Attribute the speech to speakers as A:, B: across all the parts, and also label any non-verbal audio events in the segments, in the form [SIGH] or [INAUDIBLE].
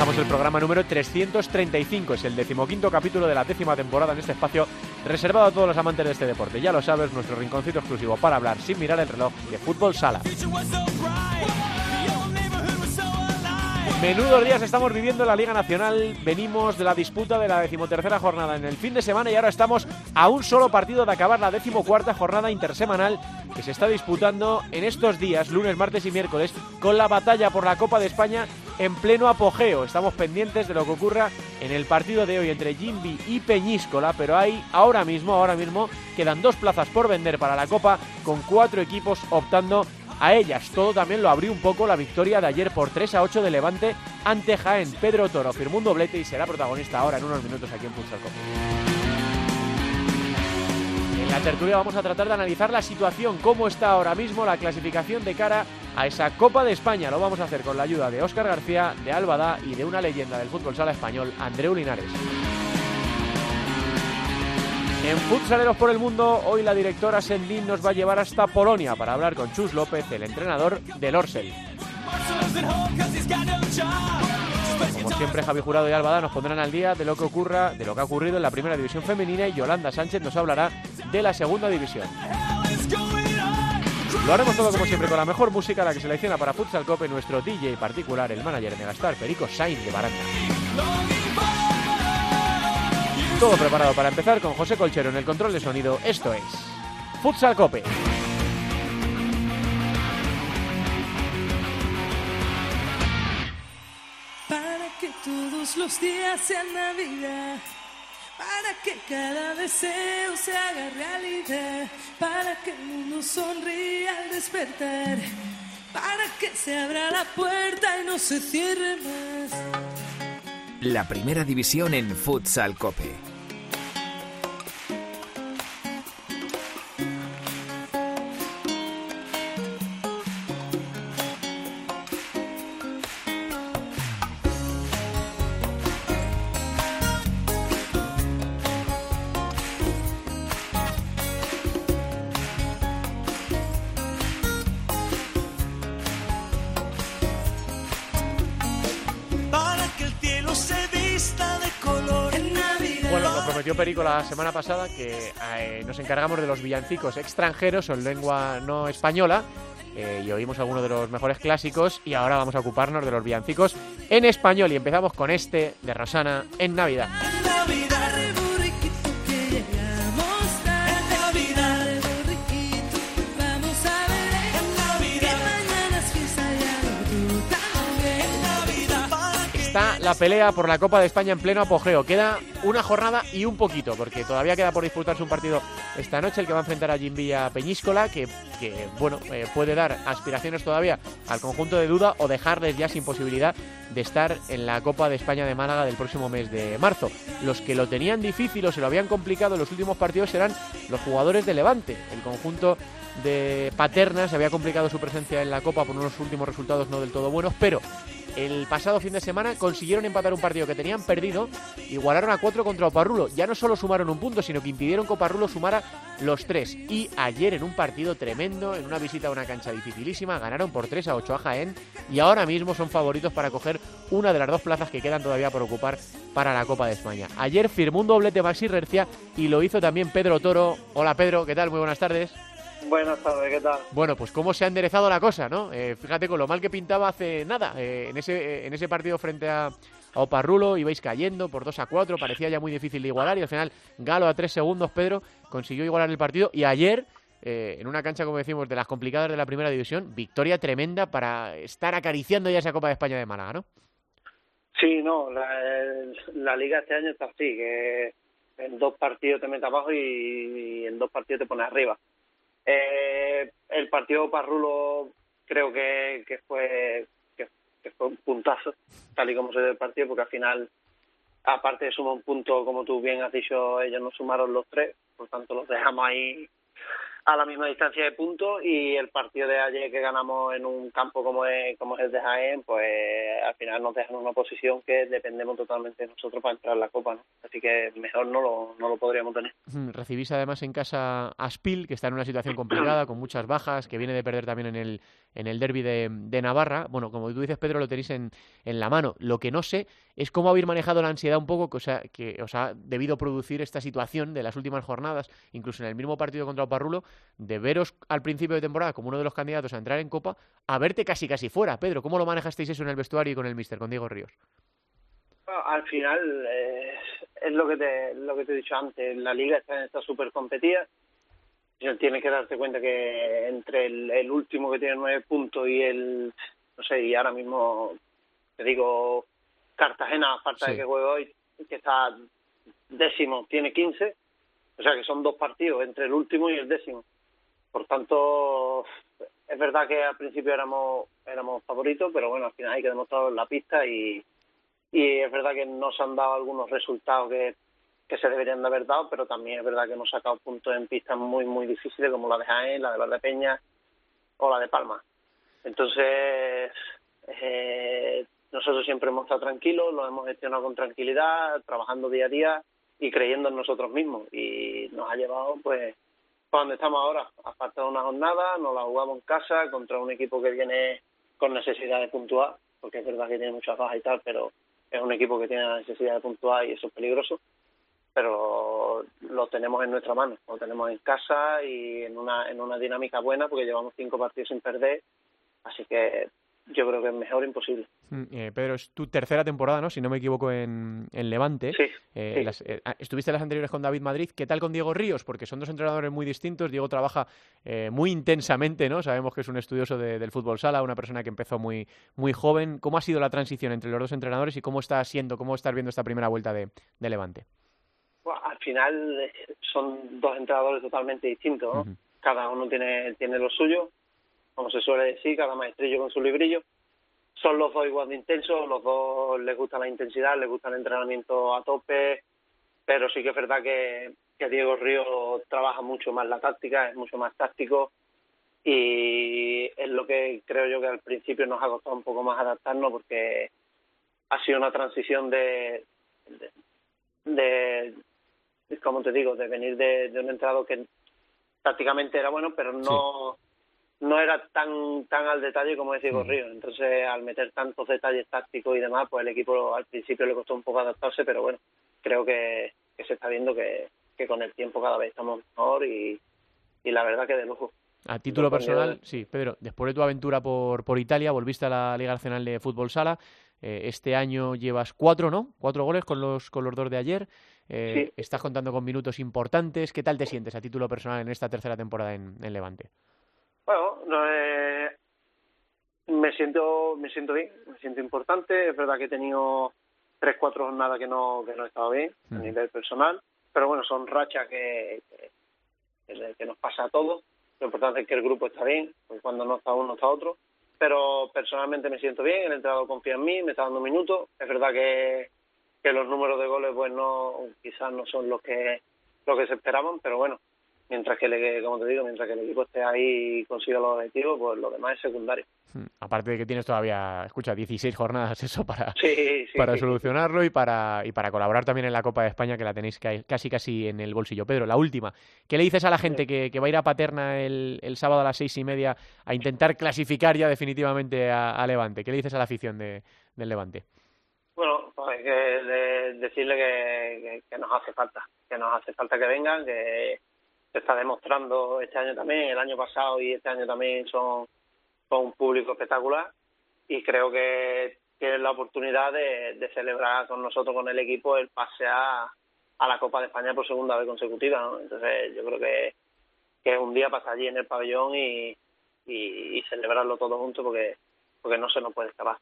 A: Hoy alcanzamos el programa número 335, es el decimoquinto capítulo de la décima temporada en este espacio reservado a todos los amantes de este deporte. Ya lo sabes, nuestro rinconcito exclusivo para hablar sin mirar el reloj de fútbol sala. Menudos días estamos viviendo en la Liga Nacional. Venimos de la disputa de la decimotercera jornada en el fin de semana y ahora estamos a un solo partido de acabar la decimocuarta jornada intersemanal que se está disputando en estos días, lunes, martes y miércoles, con la batalla por la Copa de España en pleno apogeo. Estamos pendientes de lo que ocurra en el partido de hoy entre Jimby y Peñíscola, pero hay ahora mismo, ahora mismo, quedan dos plazas por vender para la Copa con cuatro equipos optando a ellas. Todo también lo abrió un poco la victoria de ayer por 3 a 8 de Levante ante Jaén. Pedro Toro firmó un doblete y será protagonista ahora en unos minutos aquí en Futsal En la tertulia vamos a tratar de analizar la situación, cómo está ahora mismo la clasificación de cara a esa Copa de España. Lo vamos a hacer con la ayuda de Óscar García, de Albada y de una leyenda del fútbol sala español, Andreu Linares. En Futsaleros por el Mundo, hoy la directora Sendin nos va a llevar hasta Polonia para hablar con Chus López, el entrenador del Orsel. Como siempre, Javi Jurado y Albada nos pondrán al día de lo que ocurra, de lo que ha ocurrido en la primera división femenina y Yolanda Sánchez nos hablará de la segunda división. Lo haremos todo como siempre con la mejor música, la que selecciona para Futsal Cope nuestro DJ particular, el manager Megastar Perico Sainz de Baranda. Todo preparado para empezar con José Colchero en el control de sonido. Esto es Futsal Cope.
B: Todos los días sean Navidad. Para que cada deseo se haga realidad. Para que el mundo sonría al despertar. Para que se abra la puerta y no se cierre más.
C: La primera división en Futsal Cope.
A: La semana pasada que eh, nos encargamos de los villancicos extranjeros o en lengua no española. eh, y oímos algunos de los mejores clásicos y ahora vamos a ocuparnos de los villancicos en español y empezamos con este de Rosana. En Navidad, la pelea por la Copa de España en pleno apogeo. Queda una jornada y un poquito, porque todavía queda por disputarse un partido esta noche, el que va a enfrentar a Jimbilla Peñíscola, que, que, bueno, eh, puede dar aspiraciones todavía al conjunto de duda o dejarles ya sin posibilidad de estar en la Copa de España de Málaga del próximo mes de marzo. Los que lo tenían difícil o se lo habían complicado en los últimos partidos eran los jugadores de Levante. El conjunto de Paterna se había complicado su presencia en la Copa por unos últimos resultados no del todo buenos, pero el pasado fin de semana consiguieron empatar un partido que tenían perdido, igualaron a cuatro contra Oparrulo. Ya no solo sumaron un punto, sino que impidieron que Oparrulo sumara los tres. Y ayer en un partido tremendo, en una visita a una cancha dificilísima, ganaron por 3 a 8 a Jaén y ahora mismo son favoritos para coger una de las dos plazas que quedan todavía por ocupar para la Copa de España. Ayer firmó un doblete Maxi Rercia y lo hizo también Pedro Toro. Hola Pedro, ¿qué tal? Muy buenas tardes.
D: Buenas tardes, ¿qué tal?
A: Bueno, pues cómo se ha enderezado la cosa, ¿no? Eh, fíjate con lo mal que pintaba hace nada. eh, en, ese, eh, en ese partido frente a, a Oparrulo ibais cayendo por 2 a 4, parecía ya muy difícil de igualar y al final Galo a 3 segundos, Pedro, consiguió igualar el partido y ayer, eh, en una cancha, como decimos, de las complicadas de la primera división, victoria tremenda para estar acariciando ya esa Copa de España de Málaga, ¿no?
D: Sí, no, la, la liga este año está así, que en dos partidos te metes abajo y, y en dos partidos te pones arriba. Eh, el partido Parrulo creo que, que fue que, fue un puntazo, tal y como se dio el partido, porque al final
E: aparte suma un punto, como tú bien has dicho, ellos nos sumaron los tres, por tanto los dejamos ahí a la misma distancia de puntos y el partido de ayer que ganamos en un campo como es, como es el de Jaén, pues al final nos dejan una posición que dependemos totalmente de nosotros para entrar en la Copa. Así que mejor no lo, no lo podríamos tener.
A: Recibís además en casa a Spil, que está en una situación complicada, con muchas bajas, que viene de perder también en el, en el derby de, de Navarra. Bueno, como tú dices, Pedro, lo tenéis en, en la mano. Lo que no sé es cómo habéis manejado la ansiedad un poco que os, ha, que os ha debido producir esta situación de las últimas jornadas, incluso en el mismo partido contra Oparrulo, de veros al principio de temporada como uno de los candidatos a entrar en Copa, a verte casi casi fuera. Pedro, ¿cómo lo manejasteis eso en el vestuario y con el míster, con Diego Ríos?
E: al final, eh, es lo que, te, lo que te he dicho antes, la liga está, está súper competida, tienes que darte cuenta que entre el, último que tiene nueve puntos y el, no sé, y ahora mismo, te digo, Cartagena, falta de que juegue hoy, que está décimo, tiene quince, o sea que son dos partidos entre el último y el décimo. Por tanto, es verdad que al principio éramos éramos favoritos, pero bueno, al final hay que demostrarlo en la pista y, y es verdad que nos han dado algunos resultados que, que se deberían de haber dado, pero también es verdad que hemos sacado puntos en pistas muy, muy difíciles como la de Jaén, la de Valdepeña o la de Palma. Entonces, eh, nosotros siempre hemos estado tranquilos, lo hemos gestionado con tranquilidad, trabajando día a día y creyendo en nosotros mismos. Y nos ha llevado, pues, a donde estamos ahora. A falta de una jornada, nos la jugamos en casa contra un equipo que viene con necesidad de puntuar, porque es verdad que tiene muchas bajas y tal, pero es un equipo que tiene la necesidad de puntuar y eso es peligroso pero lo tenemos en nuestra mano, lo tenemos en casa y en una, en una dinámica buena porque llevamos cinco partidos sin perder, así que yo creo que es mejor imposible.
A: Mm, eh, Pedro, es tu tercera temporada, ¿no? Si no me equivoco, en, en Levante.
E: Sí.
A: Eh, eh, ah, estuviste las anteriores con David Madrid. ¿Qué tal con Diego Ríos? Porque son dos entrenadores muy distintos. Diego trabaja muy intensamente, ¿no? Sabemos que es un estudioso del fútbol sala, una persona que empezó muy, muy joven. ¿Cómo ha sido la transición entre los dos entrenadores y cómo está siendo, cómo estás viendo esta primera vuelta de, de Levante?
E: al final eh, son dos entrenadores totalmente distintos, Cada uno tiene, tiene lo suyo, como se suele decir, cada maestrillo con su librillo. Son los dos igual de intensos, los dos les gusta la intensidad, les gusta el entrenamiento a tope, pero sí que es verdad que, Diego Río trabaja mucho más la táctica, es mucho más táctico y es lo que creo yo que al principio nos ha costado un poco más adaptarnos porque ha sido una transición de, de, como te digo, de venir de, un entrado que prácticamente era bueno, pero no no era tan tan al detalle como decía Río. Entonces, al meter tantos detalles tácticos y demás, pues el equipo al principio le costó un poco adaptarse, pero bueno, creo que, se está viendo que, que con el tiempo cada vez estamos mejor y, y la verdad que de lujo.
A: A título personal, sí, Pedro, después de tu aventura por, por Italia, volviste a la Liga Nacional de Fútbol Sala. Eh, este año llevas cuatro, ¿no? Cuatro goles con los, con los dos de ayer. Eh, estás contando con minutos importantes. ¿Qué tal te sientes a título personal en esta tercera temporada en, Levante?
E: Bueno, eh, me siento me siento bien, me siento importante. Es verdad que he tenido tres, cuatro jornadas que no que no he estado bien a nivel personal, pero bueno, son rachas que, que, que, nos pasa a todos. Lo importante es que el grupo está bien, porque cuando no está uno está otro pero personalmente me siento bien, el entrenador confía en mí, me está dando minutos. Es verdad que, que los números de goles pues no quizás no son los que los que se esperaban, pero bueno, mientras que, le, como te digo, mientras que el equipo esté ahí y consiga los objetivos, pues lo demás es secundario.
A: Hmm, aparte de que tienes todavía, escucha, 16 jornadas [LAUGHS] eso para, para solucionarlo y para, y para colaborar también en la Copa de España que la tenéis casi casi en el bolsillo. Pedro, la última. ¿Qué le dices a la gente que, que va a ir a Paterna el, el, sábado a las seis y media a intentar clasificar ya definitivamente a, Levante? ¿Qué le dices a la afición de, del Levante?
E: Bueno, pues hay que decirle que, que nos hace falta, que nos hace falta que vengan, que se está demostrando este año también, el año pasado y este año también son, son un público espectacular y creo que tienen la oportunidad de, celebrar con nosotros, con el equipo, el pase a, la Copa de España por segunda vez consecutiva. ¿no? Entonces yo creo que, que es un día pasar allí en el pabellón y, y, celebrarlo todos juntos porque, porque no se nos puede escapar.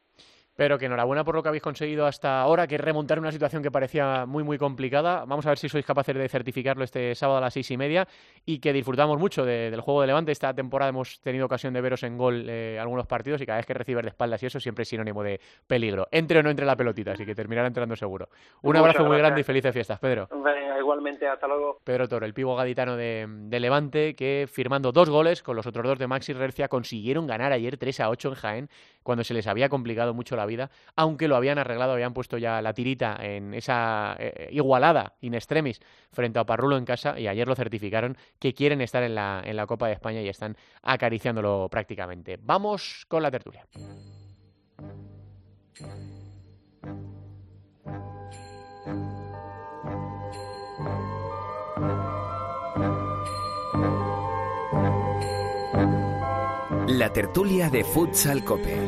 A: Pero que enhorabuena por lo que habéis conseguido hasta ahora, que es remontar una situación que parecía muy, muy complicada. Vamos a ver si sois capaces de certificarlo este sábado a las seis y media y que disfrutamos mucho del juego de Levante. Esta temporada hemos tenido ocasión de veros en gol eh, algunos partidos y cada vez que recibes de espaldas y eso siempre es sinónimo de peligro. Entre o no entre la pelotita, así que terminará entrando seguro. Un abrazo muy grande y felices fiestas, Pedro.
D: igualmente, hasta luego.
A: Pedro Toro, el pivo gaditano de, Levante, que firmando dos goles con los otros dos de Maxi Rercia consiguieron ganar ayer 3 a 8 en Jaén cuando se les había complicado mucho la vida, aunque lo habían arreglado, habían puesto ya la tirita en esa eh, igualada in extremis frente a Parrulo en casa y ayer lo certificaron que quieren estar en la, en la Copa de España y están acariciándolo prácticamente. Vamos con la tertulia.
C: La tertulia de Futsal Cope.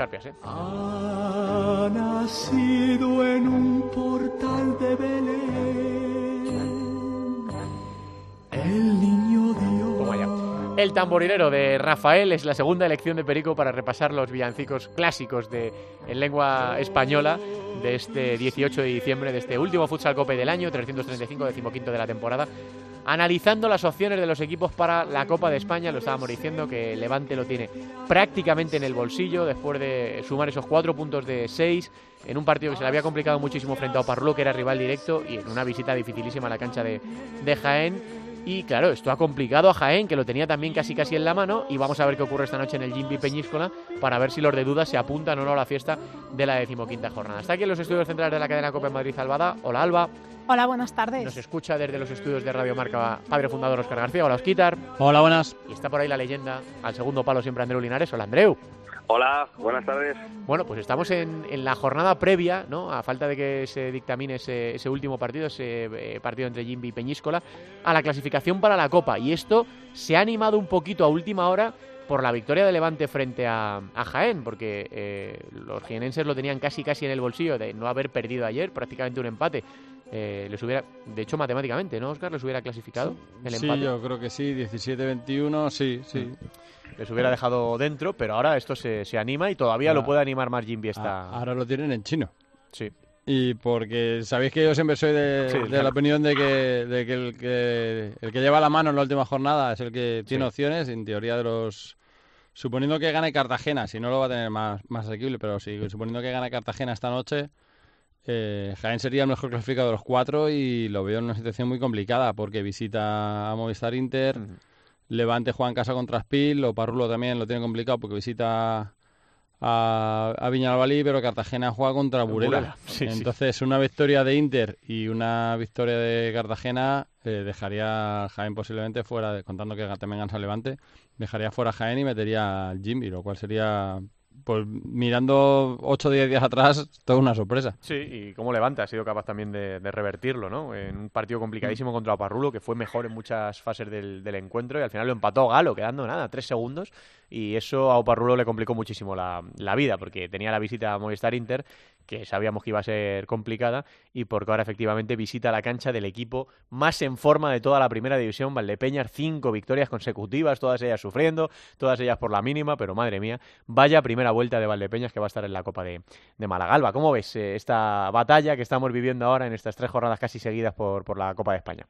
A: ¿Eh?
F: Ha nacido en un portal de Belén. El niño Dios.
A: Toma ya. El tamborilero de Rafael es la segunda elección de Perico para repasar los villancicos clásicos de, en lengua española de este 18 de diciembre, de este último Futsal Cope del año, 335, decimoquinto de la temporada, analizando las opciones de los equipos para la Copa de España. Lo estábamos diciendo que Levante lo tiene prácticamente en el bolsillo después de sumar esos cuatro puntos de seis en un partido que se le había complicado muchísimo frente a Oparlo, que era rival directo, y en una visita dificilísima a la cancha de, de Jaén. Y claro, esto ha complicado a Jaén, que lo tenía también casi casi en la mano. Y vamos a ver qué ocurre esta noche en el Jimby Peñíscola para ver si los de dudas se apuntan o no a la fiesta de la decimoquinta jornada. Está aquí en los estudios centrales de la cadena Copa en Madrid Albada. Hola Alba.
G: Hola, buenas tardes.
A: Nos escucha desde los estudios de Radio Marca padre fundador Oscar García. Hola, Osquitar.
H: Hola, buenas.
A: Y está por ahí la leyenda, al segundo palo siempre Andreu Linares. Hola, Andreu.
I: Hola, buenas tardes.
A: Bueno, pues estamos en, la jornada previa, ¿no? A falta de que se dictamine ese, último partido, ese eh, partido entre Jimby y Peñíscola, a la clasificación para la Copa. Y esto se ha animado un poquito a última hora por la victoria de Levante frente a, Jaén, porque eh, los jienenses lo tenían casi casi en el bolsillo de no haber perdido ayer, prácticamente un empate. Eh, les hubiera, de hecho matemáticamente, ¿no, Oscar? ¿Les hubiera clasificado el empate?
H: Sí, yo creo que sí, 17-21, sí, sí. Mm
A: les hubiera dejado dentro, pero ahora esto se, se anima y todavía lo puede animar más Jimby esta...
H: Ahora lo tienen en chino.
A: Sí.
H: Y porque sabéis que yo siempre soy de, [LAUGHS] la opinión de, que, de que, el que el que lleva la mano en la última jornada es el que tiene opciones, en teoría de los... Suponiendo que gane Cartagena, si no lo va a tener más, más asequible, pero sí, suponiendo que gane Cartagena esta noche, eh, Jaén sería el mejor clasificado de los cuatro y lo veo en una situación muy complicada porque visita a Movistar Inter, Levante juega en casa contra Spil, o Parrulo también lo tiene complicado porque visita a, a Viñalbalí, pero Cartagena juega contra Burela. Entonces, una victoria de Inter y una victoria de Cartagena eh, dejaría a Jaén posiblemente fuera, contando que también gansa Levante, dejaría fuera a Jaén y metería al Jimmy, lo cual sería pues mirando 8 o 10 días atrás, toda una sorpresa.
A: Sí, y cómo Levante ha sido capaz también de, revertirlo, ¿no? En un partido complicadísimo mm. contra Parrulo, que fue mejor en muchas fases del, del, encuentro, y al final lo empató Galo, quedando nada, tres segundos, y eso a Oparrulo le complicó muchísimo la, la vida, porque tenía la visita a Movistar Inter, que sabíamos que iba a ser complicada, y porque ahora efectivamente visita la cancha del equipo más en forma de toda la primera división, Valdepeñas, cinco victorias consecutivas, todas ellas sufriendo, todas ellas por la mínima, pero madre mía, vaya primera vuelta de Valdepeñas que va a estar en la Copa de, de Malagalba. ¿Cómo ves eh, esta batalla que estamos viviendo ahora en estas tres jornadas casi seguidas por, por la Copa de España?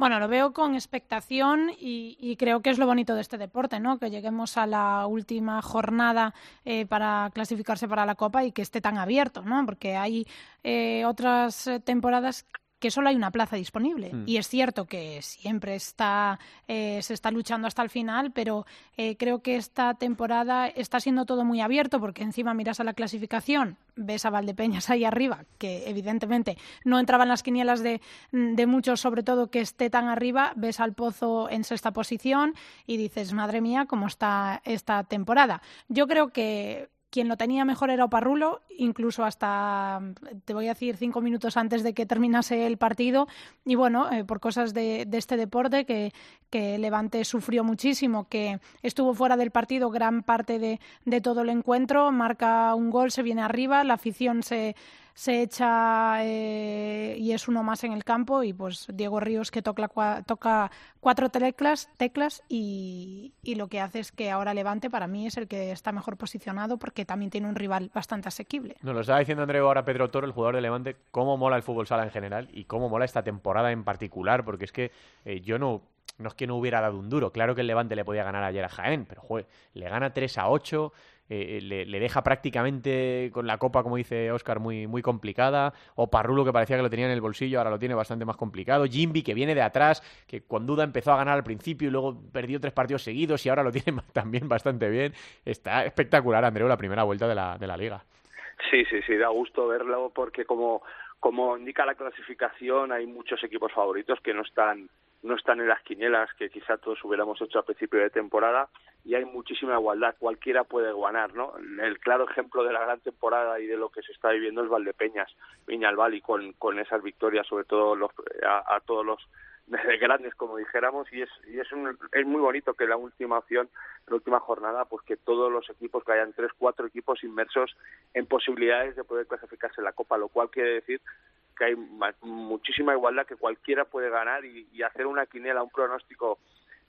G: Bueno, lo veo con expectación y, creo que es lo bonito de este deporte, ¿no? Que lleguemos a la última jornada eh, para clasificarse para la Copa y que esté tan abierto, ¿no? Porque hay eh, otras temporadas que solo hay una plaza disponible.
A: Mm.
G: Y es cierto que siempre está, eh, se está luchando hasta el final, pero eh, creo que esta temporada está siendo todo muy abierto porque encima miras a la clasificación, ves a Valdepeñas ahí arriba, que evidentemente no entraba en las quinielas de, de muchos, sobre todo que esté tan arriba, ves al Pozo en sexta posición y dices, madre mía, cómo está esta temporada. Yo creo que quien lo tenía mejor era Oparrulo, incluso hasta, te voy a decir, cinco minutos antes de que terminase el partido. Y bueno, eh, por cosas de, este deporte, que, Levante sufrió muchísimo, que estuvo fuera del partido gran parte de todo el encuentro, marca un gol, se viene arriba, la afición se se echa eh, y es uno más en el campo y pues Diego Ríos que toca, toca cuatro teclas, teclas y, y, lo que hace es que ahora Levante para mí es el que está mejor posicionado porque también tiene un rival bastante asequible.
A: Nos lo estaba diciendo Andreu ahora Pedro Toro, el jugador de Levante, cómo mola el fútbol sala en general y cómo mola esta temporada en particular, porque es que eh, yo no, no es que no hubiera dado un duro, claro que el Levante le podía ganar ayer a Jaén, pero le gana 3 a 8, eh, le, le, deja prácticamente con la copa, como dice Oscar, muy, muy complicada. O Parrulo, que parecía que lo tenía en el bolsillo, ahora lo tiene bastante más complicado. Jimby, que viene de atrás, que con duda empezó a ganar al principio y luego perdió tres partidos seguidos y ahora lo tiene [LAUGHS] también bastante bien. Está espectacular, Andreu, la primera vuelta de la, de la liga.
I: Sí, sí, sí, da gusto verlo porque como, como indica la clasificación hay muchos equipos favoritos que no están no están en las quinielas que quizá todos hubiéramos hecho a principio de temporada y hay muchísima igualdad, cualquiera puede ganar, ¿no? El claro ejemplo de la gran temporada y de lo que se está viviendo es Valdepeñas, Viñalbal con, con esas victorias, sobre todo los, a, a todos los de [LAUGHS] grandes como dijéramos y es y es un, es muy bonito que la última opción la última jornada pues que todos los equipos que hayan tres cuatro equipos inmersos en posibilidades de poder clasificarse en la copa lo cual quiere decir que hay muchísima igualdad que cualquiera puede ganar y, y hacer una quiniela un pronóstico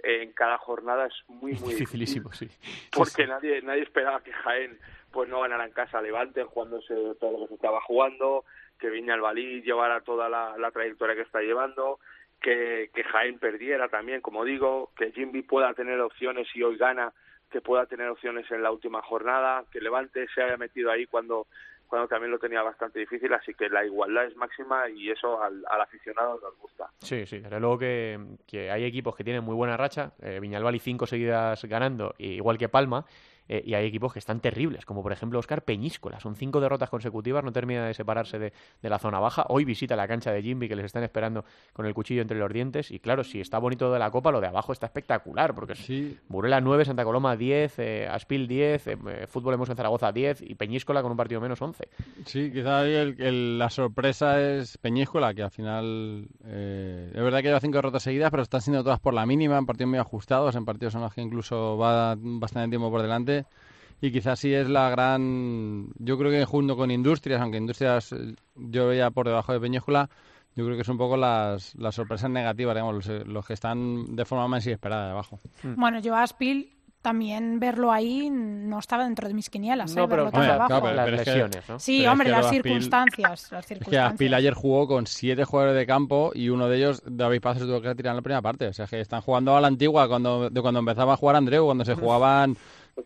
I: en cada jornada es muy muy
A: dificilísimo sí
I: porque
A: sí.
I: nadie nadie esperaba que Jaén pues no ganara en casa a Levante jugándose todo lo que se estaba jugando que Viña Albalí llevara toda la, la trayectoria que está llevando que, que Jaén perdiera también, como digo, que Jimby pueda tener opciones y hoy gana, que pueda tener opciones en la última jornada, que Levante se haya metido ahí cuando cuando también lo tenía bastante difícil, así que la igualdad es máxima y eso al, aficionado nos gusta.
A: Sí, sí, desde luego que, hay equipos que tienen muy buena racha, eh, Viñalbal y cinco seguidas ganando, igual que Palma, eh, y hay equipos que están terribles, como por ejemplo Oscar Peñíscola. Son cinco derrotas consecutivas, no termina de separarse de, de, la zona baja. Hoy visita la cancha de Jimby, que les están esperando con el cuchillo entre los dientes. Y claro, si está bonito de la Copa, lo de abajo está espectacular, porque
H: sí.
A: Burela 9, Santa Coloma 10, eh, Aspil 10, eh, Fútbol Hemos en Zaragoza 10 y Peñíscola con un partido menos 11.
H: Sí, quizá el, el, la sorpresa es Peñíscola, que al final eh, es verdad que lleva cinco derrotas seguidas, pero están siendo todas por la mínima, en partidos muy ajustados, en partidos en los que incluso va bastante tiempo por delante y quizás sí es la gran yo creo que junto con Industrias aunque Industrias yo veía por debajo de Peñíscola yo creo que son un poco las, las sorpresas negativas digamos los, los, que están de forma más inesperada de abajo
G: bueno yo a Aspil también verlo ahí no estaba dentro de mis quinielas.
A: No,
G: ¿eh?
A: pero,
G: tan
A: claro,
G: abajo.
A: claro, pero, las lesiones, ¿no?
G: Sí,
H: pero
G: hombre,
H: es que
G: las,
H: Aspil,
G: circunstancias, las [LAUGHS] circunstancias.
H: Es que Aspil ayer jugó con siete jugadores de campo y uno de ellos, David Paz, se tuvo que retirar en la primera parte. O sea, que están jugando a la antigua, cuando, de cuando empezaba a jugar Andreu, cuando se jugaban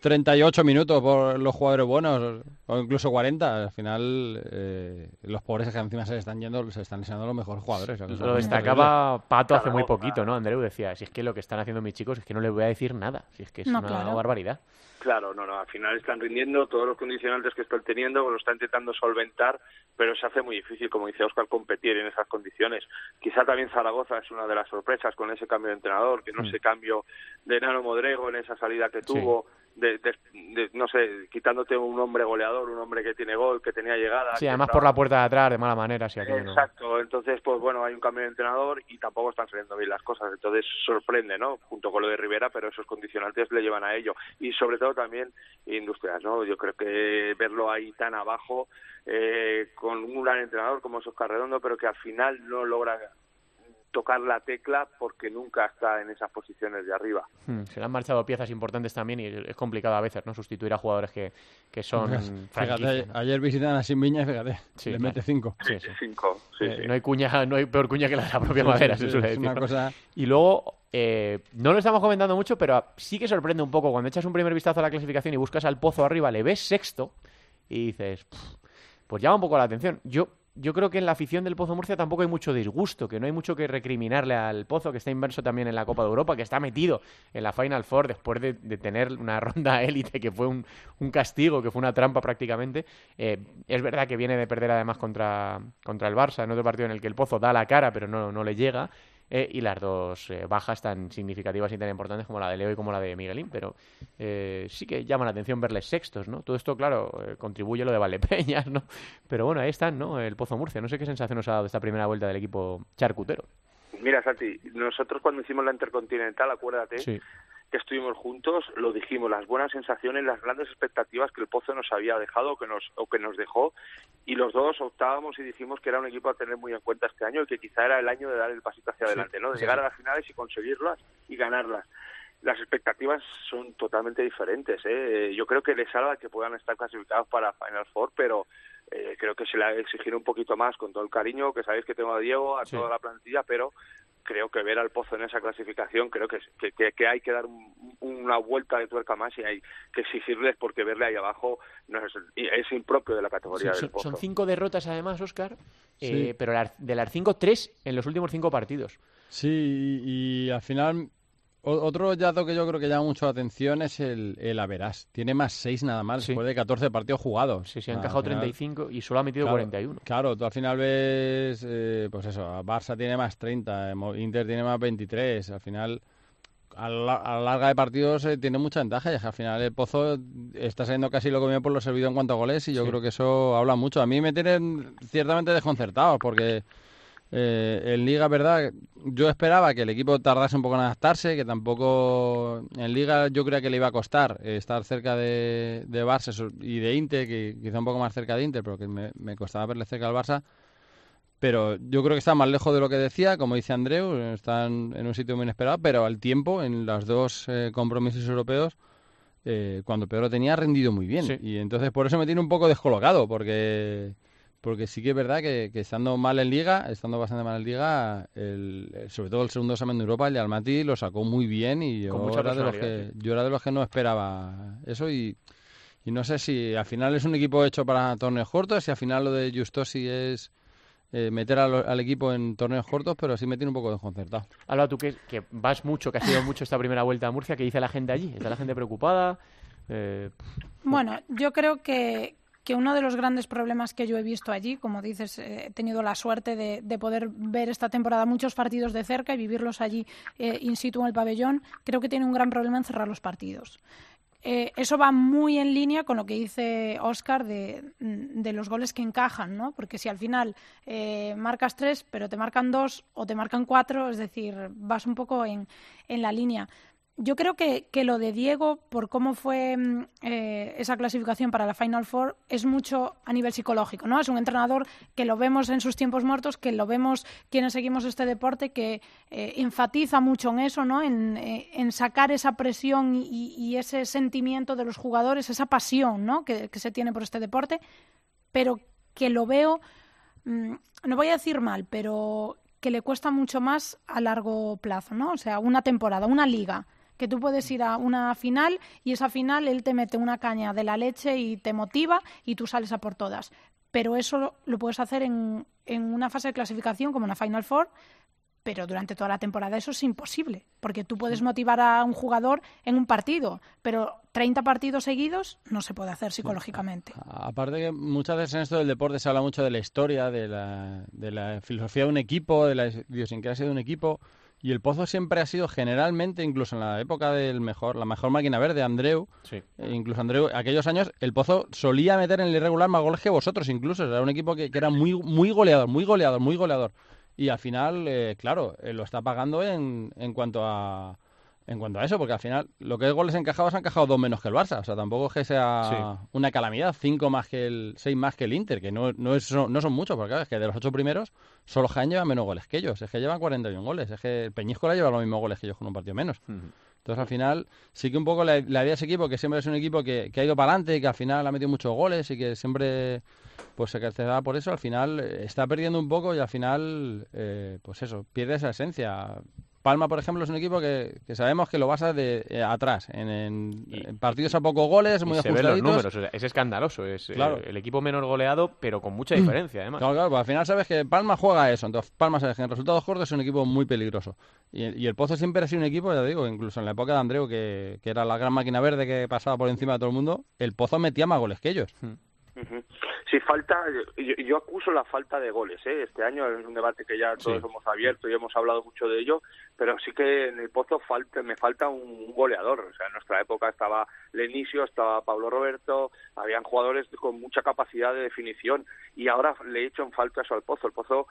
H: 38 minutos por los jugadores buenos, o incluso 40. Al final, eh, los pobres que encima se están yendo, se están lesionando los mejores jugadores. O sea,
A: lo destacaba Pato hace muy poquito, ¿no? Andreu decía, si es que lo que están haciendo mis chicos es que no les voy a decir nada, si es que es
G: no,
A: una
G: claro.
A: barbaridad.
I: Claro, no, no, al final están rindiendo todos los condicionantes que están teniendo, lo están intentando solventar, pero se hace muy difícil, como dice Oscar, competir en esas condiciones. Quizá también Zaragoza es una de las sorpresas con ese cambio de entrenador, que no
A: Mm.
I: ese cambio de Nano Modrego en esa salida que tuvo. De, de, de, no sé, quitándote un hombre goleador, un hombre que tiene gol, que tenía llegada.
A: Sí, además por la puerta de atrás, de mala manera. Sí,
I: Exacto, no. entonces, pues bueno, hay un cambio de entrenador y tampoco están saliendo bien las cosas. Entonces sorprende, ¿no? Junto con lo de Rivera, pero esos condicionantes le llevan a ello. Y sobre todo también Industrias, ¿no? Yo creo que verlo ahí tan abajo, eh, con un gran entrenador como es Oscar Redondo, pero que al final no logra tocar la tecla porque nunca está en esas posiciones de arriba.
A: Hmm, se le han marchado piezas importantes también y es complicado a veces, ¿no? Sustituir a jugadores que, que son
H: fíjate, ¿no? ayer visitan a Simbiña y fíjate,
A: sí,
H: le
A: claro.
H: mete cinco.
I: Sí, sí. cinco sí,
A: eh, No hay cuña, no hay peor cuña que la de la propia madera, se suele
H: es
A: decir.
H: Una cosa...
A: Y luego, eh, no lo estamos comentando mucho, pero sí que sorprende un poco cuando echas un primer vistazo a la clasificación y buscas al pozo arriba, le ves sexto y dices, pues llama un poco la atención. Yo yo creo que en la afición del Pozo Murcia tampoco hay mucho disgusto, que no hay mucho que recriminarle al Pozo, que está inverso también en la Copa de Europa, que está metido en la Final Four después de, tener una [LAUGHS] ronda élite que fue un, castigo, que fue una trampa prácticamente. Eh, es verdad que viene de perder además contra, contra el Barça, en otro partido en el que el Pozo da la cara, pero no, no le llega. Eh, y las dos eh, bajas tan significativas y tan importantes como la de Leo y como la de Miguelín, pero eh, sí que llama la atención verles sextos, ¿no? Todo esto, claro, contribuye lo de Valdepeñas, [LAUGHS] ¿no? Pero bueno, ahí están, ¿no? El Pozo Murcia. No sé qué sensación nos ha dado esta primera vuelta del equipo charcutero.
I: Mira, Santi, nosotros cuando hicimos la Intercontinental, acuérdate, sí que estuvimos juntos, lo dijimos, las buenas sensaciones, las grandes expectativas que el Pozo nos había dejado o que nos, o que nos dejó, y los dos optábamos y dijimos que era un equipo a tener muy en cuenta este año y que quizá era el año de dar el pasito hacia adelante, ¿no? De llegar a las finales y conseguirlas y ganarlas. Las expectativas son totalmente diferentes, ¿eh? Yo creo que les salva que puedan estar clasificados para Final Four, pero eh, creo que se le ha exigido un poquito más con todo el cariño que sabéis que tengo a Diego, a toda la plantilla, pero creo que ver al Pozo en esa clasificación, creo que, que, hay que dar una vuelta de tuerca más y hay que exigirles porque verle ahí abajo no es, es impropio de la categoría del Pozo.
A: Son cinco derrotas además, Oscar, eh, pero de las cinco, tres en los últimos cinco partidos.
H: Sí, y al final otro dato que yo creo que llama mucho la atención es el, el Averas. Tiene más 6 nada más después de 14 partidos jugados.
A: Sí, sí, ha encajado 35 y solo ha metido 41.
H: Claro, tú al final ves, eh, pues eso, Barça tiene más 30, Inter tiene más 23. Al final, a la, larga de partidos eh, tiene mucha ventaja y al final el Pozo está siendo casi lo me por lo servido en cuanto a goles y yo creo que eso habla mucho. A mí me tienen ciertamente desconcertado porque eh, en Liga, ¿verdad? Yo esperaba que el equipo tardase un poco en adaptarse, que tampoco en Liga yo creía que le iba a costar eh, estar cerca de, de, Barça y de Inter, que quizá un poco más cerca de Inter, pero que me, costaba verle cerca al Barça. Pero yo creo que está más lejos de lo que decía, como dice Andreu, están en un sitio muy inesperado, pero al tiempo, en los dos eh, compromisos europeos, cuando Pedro tenía, ha rendido muy bien. Y entonces por eso me tiene un poco descolocado, porque porque sí que es verdad que, estando mal en Liga, estando bastante mal en Liga, el, sobre todo el segundo examen de Europa, el de Almaty lo sacó muy bien y yo, era de, los que, yo era de los que no esperaba eso y, no sé si al final es un equipo hecho para torneos cortos, si al final lo de Justosi es eh, meter al, equipo en torneos cortos, pero sí me tiene un poco desconcertado.
A: Alba, tú que, que vas mucho, que has ido mucho esta primera vuelta a Murcia, ¿qué dice la gente allí? ¿Está la gente preocupada?
G: Eh, bueno, yo creo que, que uno de los grandes problemas que yo he visto allí, como dices, eh, he tenido la suerte de, poder ver esta temporada muchos partidos de cerca y vivirlos allí eh, in situ en el pabellón, creo que tiene un gran problema en cerrar los partidos. Eh, eso va muy en línea con lo que dice Oscar de, los goles que encajan, ¿no? Porque si al final marcas tres, pero te marcan dos o te marcan cuatro, es decir, vas un poco en, en la línea yo creo que, que, lo de Diego, por cómo fue mm, eh, esa clasificación para la Final Four, es mucho a nivel psicológico, ¿no? Es un entrenador que lo vemos en sus tiempos muertos, que lo vemos quienes seguimos este deporte, que eh, enfatiza mucho en eso, ¿no? En, eh, sacar esa presión y, ese sentimiento de los jugadores, esa pasión, ¿no? Que, que se tiene por este deporte, pero que lo veo, mm, no voy a decir mal, pero que le cuesta mucho más a largo plazo, ¿no? O sea, una temporada, una liga que tú puedes ir a una final y esa final él te mete una caña de la leche y te motiva y tú sales a por todas. Pero eso lo, puedes hacer en, en una fase de clasificación como una Final Four, pero durante toda la temporada eso es imposible, porque tú puedes motivar a un jugador en un partido, pero 30 partidos seguidos no se puede hacer psicológicamente.
H: Aparte que muchas veces en esto del deporte se habla mucho de la historia, de la, de la filosofía de un equipo, de la idiosincrasia de un equipo, y el Pozo siempre ha sido generalmente, incluso en la época del mejor, la mejor máquina verde, Andreu, sí. Eh, incluso Andreu, aquellos años, el Pozo solía meter en el irregular más goles que vosotros, incluso. Era un equipo que, era muy, muy goleador, muy goleador, muy goleador. Y al final, eh, claro, eh, lo está pagando en, en cuanto a en cuanto a eso, porque al final lo que es goles encajados han encajado dos menos que el Barça. O sea, tampoco es que sea una calamidad. Cinco más que el, seis más que el Inter, que no, no, es, no son muchos, porque es que de los ocho primeros, solo Jaén lleva menos goles que ellos. Es que llevan 41 goles. Es que el Peñíscola lleva los mismos goles que ellos con un partido menos. Entonces, al final, sí que un poco la, idea de ese equipo, que siempre es un equipo que, ha ido para adelante, que al final ha metido muchos goles y que siempre pues se caracterizaba por eso, al final eh, está perdiendo un poco y al final, eh, pues eso, pierde esa esencia Palma, por ejemplo, es un equipo que, sabemos que lo basa de eh, atrás, en, partidos a pocos goles, muy
A: se ven los números, es escandaloso. Es eh, el equipo menos goleado, pero con mucha diferencia, además.
H: Claro, claro, pues al final sabes que Palma juega eso. Entonces, Palma sabes que en resultados cortos es un equipo muy peligroso. Y, el Pozo siempre ha sido un equipo, ya digo, incluso en la época de Andreu, que, era la gran máquina verde que pasaba por encima de todo el mundo, el Pozo metía más goles que ellos.
I: Sí, falta, yo, acuso la falta de goles. ¿eh? Este año es un debate que ya todos hemos abierto y hemos hablado mucho de ello, pero sí que en el Pozo falta, me falta un, goleador. O sea, en nuestra época estaba Lenicio, estaba Pablo Roberto, habían jugadores con mucha capacidad de definición y ahora le he hecho en falta eso al Pozo. El Pozo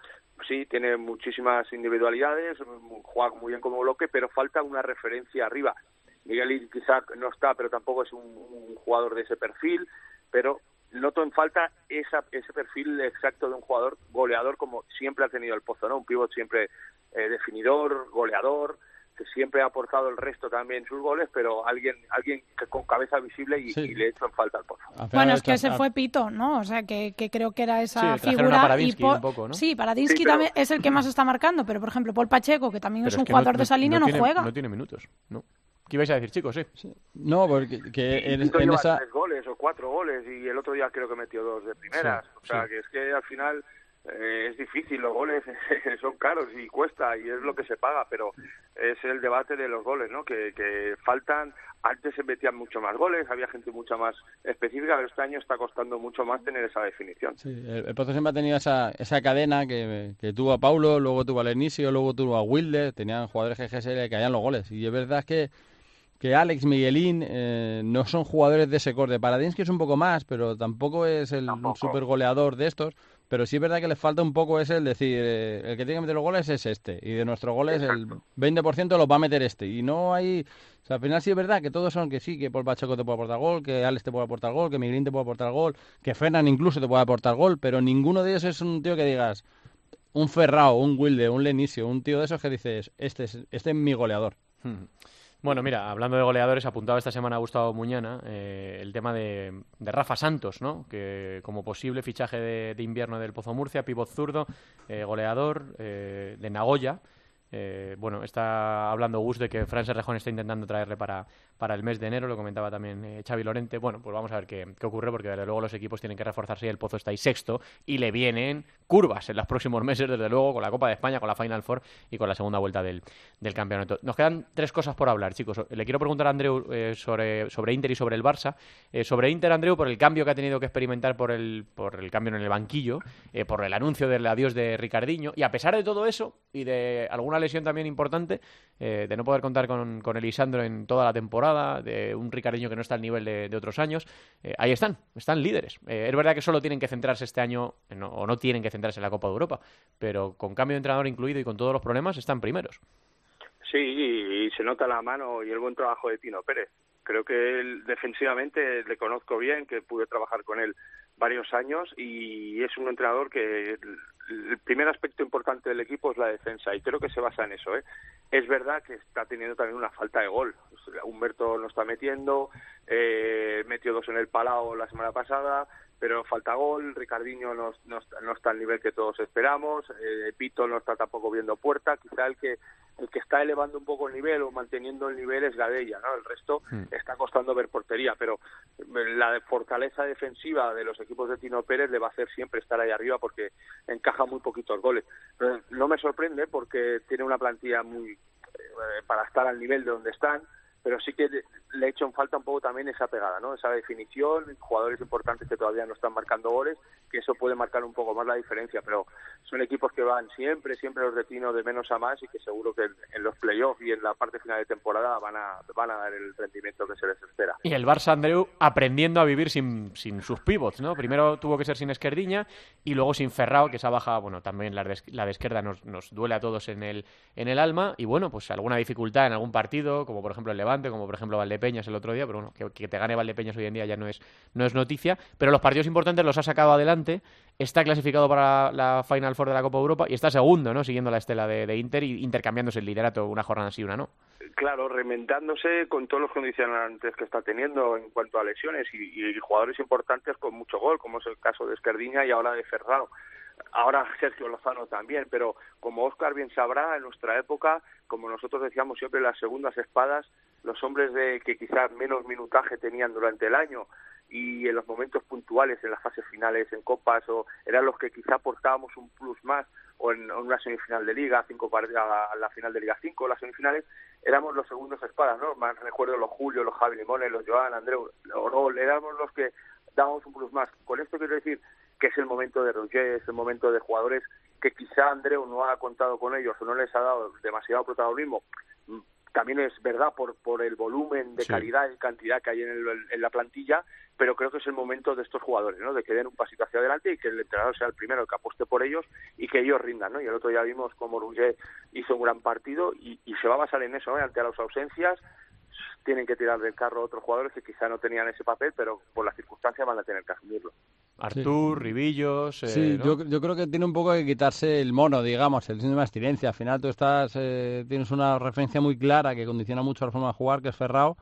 I: sí tiene muchísimas individualidades, juega muy bien como bloque, pero falta una referencia arriba. Miguel quizá no está, pero tampoco es un jugador de ese perfil, pero noto en falta esa, ese perfil exacto de un jugador goleador como siempre ha tenido el Pozo, ¿no? Un pívot siempre eh, definidor, goleador, que siempre ha aportado el resto también sus goles, pero alguien alguien que con cabeza visible y, le hecho en falta al Pozo.
G: Bueno, es que ese fue Pito, ¿no? O sea, que, que creo que era esa figura.
A: y un poco, ¿no?
G: Sí, Paradinsky también es el que más está marcando, pero por ejemplo, Paul Pacheco, que también es un jugador de esa línea, no, juega.
A: No tiene minutos, ¿no? ¿Qué ibais a decir, chicos? Sí.
H: No, porque que en, esa...
I: tres goles o cuatro goles y el otro día creo que metió dos de primeras. o sea, que es que al final eh, es difícil, los goles [LAUGHS] son caros y cuesta y es lo que se paga, pero es el debate de los goles, ¿no? Que, que faltan, antes se metían mucho más goles, había gente mucho más específica, pero este año está costando mucho más tener esa definición.
H: Sí, el, el siempre ha tenido esa, esa cadena que, que, tuvo a Paulo, luego tuvo a Lenicio, luego tuvo a Wilde, tenían jugadores GGSL que hayan los goles y es verdad que que Alex, Miguelín eh, no son jugadores de ese corte. Paradinsky es un poco más, pero tampoco es el super goleador de estos. Pero sí es verdad que le falta un poco ese el decir, eh, el que tiene que meter los goles es este. Y de nuestros goles el 20% los va a meter este. Y no hay... O sea, al final sí es verdad que todos son que sí, que Paul Pacheco te puede aportar gol, que Alex te puede aportar gol, que Miguelín te puede aportar gol, que Fernan incluso te puede aportar gol, pero ninguno de ellos es un tío que digas, un Ferrao, un Wilde, un Lenicio, un tío de esos que dices, este es, este es mi goleador.
A: Hmm. Bueno, mira, hablando de goleadores, apuntado esta semana Gustavo Muñana eh, el tema de, Rafa Santos, ¿no? Que como posible fichaje de, invierno del Pozo Murcia, pivot zurdo, eh, goleador eh, de Nagoya. Bueno, está hablando Gus de que Fran Serrejón está intentando traerle para, para el mes de enero, lo comentaba también eh, Xavi Lorente. Bueno, pues vamos a ver qué, ocurre, porque desde luego los equipos tienen que reforzarse y el Pozo está ahí sexto y le vienen curvas en los próximos meses, desde luego, con la Copa de España, con la Final Four y con la segunda vuelta del, del campeonato. Nos quedan tres cosas por hablar, chicos. Le quiero preguntar a Andreu eh, sobre, sobre Inter y sobre el Barça. Eh, sobre Inter, Andreu, por el cambio que ha tenido que experimentar por el, por el cambio en el banquillo, por el anuncio del adiós de Ricardiño, y a pesar de todo eso, y de alguna lesión también importante, de no poder contar con, con Elisandro en toda la temporada, de un Ricardiño que no está al nivel de, otros años, eh, ahí están, están líderes. Eh, es verdad que solo tienen que centrarse este año, o no tienen que centrarse en la Copa de Europa, pero con cambio de entrenador incluido y con todos los problemas, están primeros.
I: Sí, y, se nota la mano y el buen trabajo de Tino Pérez. Creo que él defensivamente le conozco bien, que pude trabajar con él varios años y es un entrenador que el primer aspecto importante del equipo es la defensa y creo que se basa en eso. ¿eh? Es verdad que está teniendo también una falta de gol. Humberto no está metiendo, eh, metió dos en el Palau la semana pasada, pero falta gol. Ricardinho no, no, está al nivel que todos esperamos. Eh, Pito no está tampoco viendo puerta. Quizá el que el que está elevando un poco el nivel o manteniendo el nivel es Gadella, ¿no? El resto hmm. está costando ver portería, pero eh, la fortaleza defensiva de los equipos de Tino Pérez le va a hacer siempre estar ahí arriba porque encaja muy poquitos goles. no me sorprende porque tiene una plantilla muy eh, para estar al nivel de donde están pero sí que le he hecho en falta un poco también esa pegada, ¿no? Esa definición, jugadores importantes que todavía no están marcando goles, que eso puede marcar un poco más la diferencia, pero son equipos que van siempre, siempre los detinos de menos a más y que seguro que en los playoffs y en la parte final de temporada van a, van a dar el rendimiento que se les espera.
A: Y el Barça, Andreu, aprendiendo a vivir sin, sin sus pivots, ¿no? Primero tuvo que ser sin Esquerdiña y luego sin Ferrao, que esa baja, bueno, también la de, la de izquierda nos, nos duele a todos en el, en el alma y bueno, pues alguna dificultad en algún partido, como por ejemplo el Levante como por ejemplo Valdepeñas el otro día, pero bueno, que, te gane Valdepeñas hoy en día ya no es, no es noticia, pero los partidos importantes los ha sacado adelante, está clasificado para la Final Four de la Copa Europa y está segundo, ¿no? Siguiendo la estela de, Inter y intercambiándose el liderato una jornada así una no.
I: Claro, rementándose con todos los condicionantes que está teniendo en cuanto a lesiones y, jugadores importantes con mucho gol, como es el caso de Esquerdiña y ahora de Ferrao ahora Sergio Lozano también, pero como Oscar bien sabrá, en nuestra época, como nosotros decíamos siempre, las segundas espadas, los hombres de que quizás menos minutaje tenían durante el año y en los momentos puntuales, en las fases finales, en copas, o eran los que quizá aportábamos un plus más, o en, una semifinal de liga, cinco a la final de liga 5, las semifinales, éramos los segundos espadas, ¿no? Más recuerdo los Julio, los Javi Limones, los Joan, Andreu, Orol, éramos los que dábamos un plus más. Con esto quiero decir que es el momento de Roger, es el momento de jugadores que quizá Andreu no ha contado con ellos o no les ha dado demasiado protagonismo. También es verdad por, por el volumen de calidad y cantidad que hay en, en la plantilla, pero creo que es el momento de estos jugadores, ¿no? De que den un pasito hacia adelante y que el entrenador sea el primero que apueste por ellos y que ellos rindan, ¿no? Y el otro día vimos cómo Roger hizo un gran partido y, y se va a basar en eso, ¿no? Ante las ausencias, tienen que tirar del carro otros jugadores que quizá no tenían ese papel, pero por las circunstancias van a tener que asumirlo.
A: Artur, Ribillos.
H: Eh, sí, yo, yo, creo que tiene un poco que quitarse el mono, digamos, el síndrome de abstinencia. Al final tú estás, eh, tienes una referencia muy clara que condiciona mucho la forma de jugar, que es Ferrao.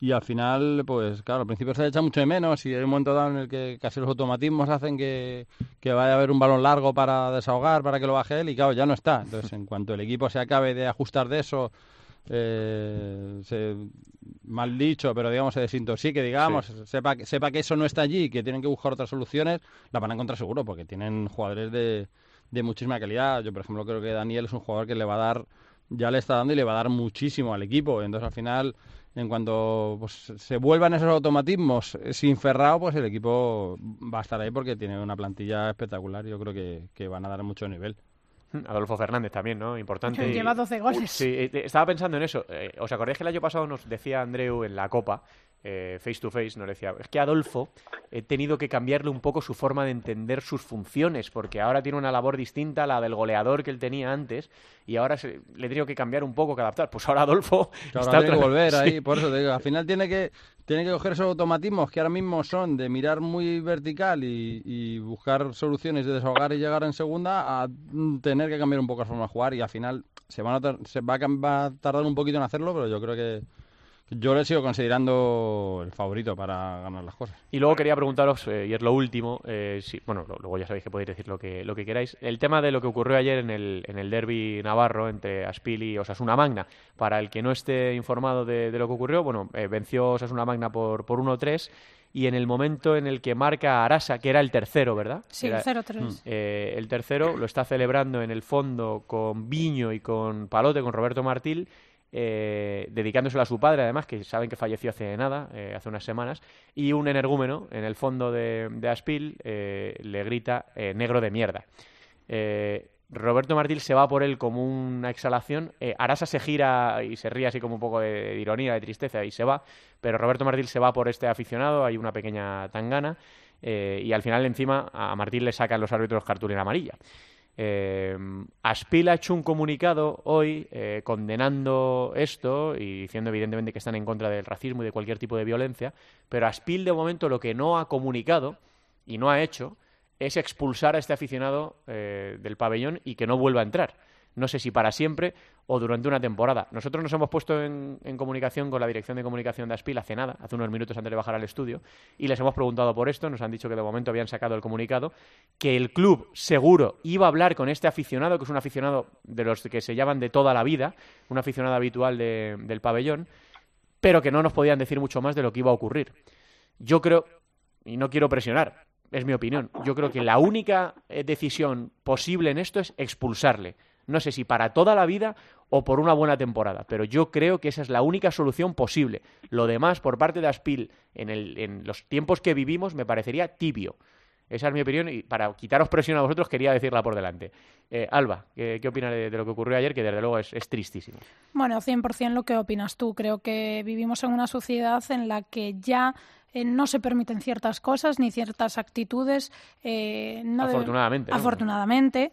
H: Y al final, pues claro, al principio se le echa mucho de menos y hay un momento dado en el que casi los automatismos hacen que, que vaya a haber un balón largo para desahogar, para que lo baje él y claro, ya no está. Entonces, en cuanto el equipo se acabe de ajustar de eso, eh, se, mal dicho, pero digamos se desintoxique, digamos, sepa, sepa que eso no está allí, que tienen que buscar otras soluciones, la van a encontrar seguro, porque tienen jugadores de, de muchísima calidad. Yo, por ejemplo, creo que Daniel es un jugador que le va a dar, ya le está dando y le va a dar muchísimo al equipo. Entonces, al final, en cuanto pues, se vuelvan esos automatismos sin Ferrao, pues el equipo va a estar ahí porque tiene una plantilla espectacular. Yo creo que, que van a dar mucho nivel.
A: Adolfo Fernández también, ¿no? Importante. [LAUGHS]
G: Lleva 12 goles.
A: Sí, eh, estaba pensando en eso. Eh, ¿Os acordáis que el año pasado nos decía Andreu en la Copa eh, face to face, nos decía, es que Adolfo he tenido que cambiarle un poco su forma de entender sus funciones, porque ahora tiene una labor distinta a la del goleador que él tenía antes, y ahora se, le he tenido que cambiar un poco, que adaptar. Pues ahora Adolfo
H: está tiene que volver ahí, por eso te digo, al final tiene que, tiene que coger esos automatismos que ahora mismo son de mirar muy vertical y, buscar soluciones de desahogar y llegar en segunda, a tener que cambiar un poco la forma de jugar, y al final se, van a, se va a tardar un poquito en hacerlo, pero yo creo que yo le sigo considerando el favorito para ganar las cosas.
A: Y luego quería preguntaros, eh, y es lo último, eh, si, bueno, luego ya sabéis que podéis decir lo que, lo que queráis, el tema de lo que ocurrió ayer en el, en el derby navarro entre Aspil y Osasuna Magna. Para el que no esté informado de, lo que ocurrió, bueno, eh, venció Osasuna Magna por, por 1-3 y en el momento en el que marca Arasa, que era el tercero, ¿verdad?
G: Sí, el 0-3.
A: Mm. el tercero lo está celebrando en el fondo con Viño y con Palote, con Roberto Martil, eh, dedicándoselo a su padre, además, que saben que falleció hace nada, eh, hace unas semanas, y un energúmeno en el fondo de, Aspil eh, le grita negro de mierda. Roberto Martil se va por él como una exhalación. Arasa se gira y se ríe así como un poco de, ironía, de tristeza y se va. Pero Roberto Martil se va por este aficionado. Hay una pequeña tangana. y al final, encima, a Martil le sacan los árbitros cartulina amarilla. Eh, Aspil ha hecho un comunicado hoy eh, condenando esto y diciendo evidentemente que están en contra del racismo y de cualquier tipo de violencia, pero Aspil de momento lo que no ha comunicado y no ha hecho es expulsar a este aficionado eh, del pabellón y que no vuelva a entrar. No sé si para siempre o durante una temporada. Nosotros nos hemos puesto en, comunicación con la dirección de comunicación de Aspil hace nada, hace unos minutos antes de bajar al estudio, y les hemos preguntado por esto, nos han dicho que de momento habían sacado el comunicado, que el club seguro iba a hablar con este aficionado, que es un aficionado de los que se llaman de toda la vida, un aficionado habitual del pabellón, pero que no nos podían decir mucho más de lo que iba a ocurrir. Yo creo, y no quiero presionar, es mi opinión, yo creo que la única eh, decisión posible en esto es expulsarle no sé si para toda la vida o por una buena temporada, pero yo creo que esa es la única solución posible. Lo demás, por parte de Aspil, en, el, en los tiempos que vivimos, me parecería tibio. Esa es mi opinión y para quitaros presión a vosotros quería decirla por delante. Eh, Alba, ¿qué, opinas de, lo que ocurrió ayer? Que desde luego es, es tristísimo.
G: Bueno, 100% lo que opinas tú. Creo que vivimos en una sociedad en la que ya eh, no se permiten ciertas cosas ni ciertas actitudes.
A: Eh, afortunadamente.
G: Afortunadamente.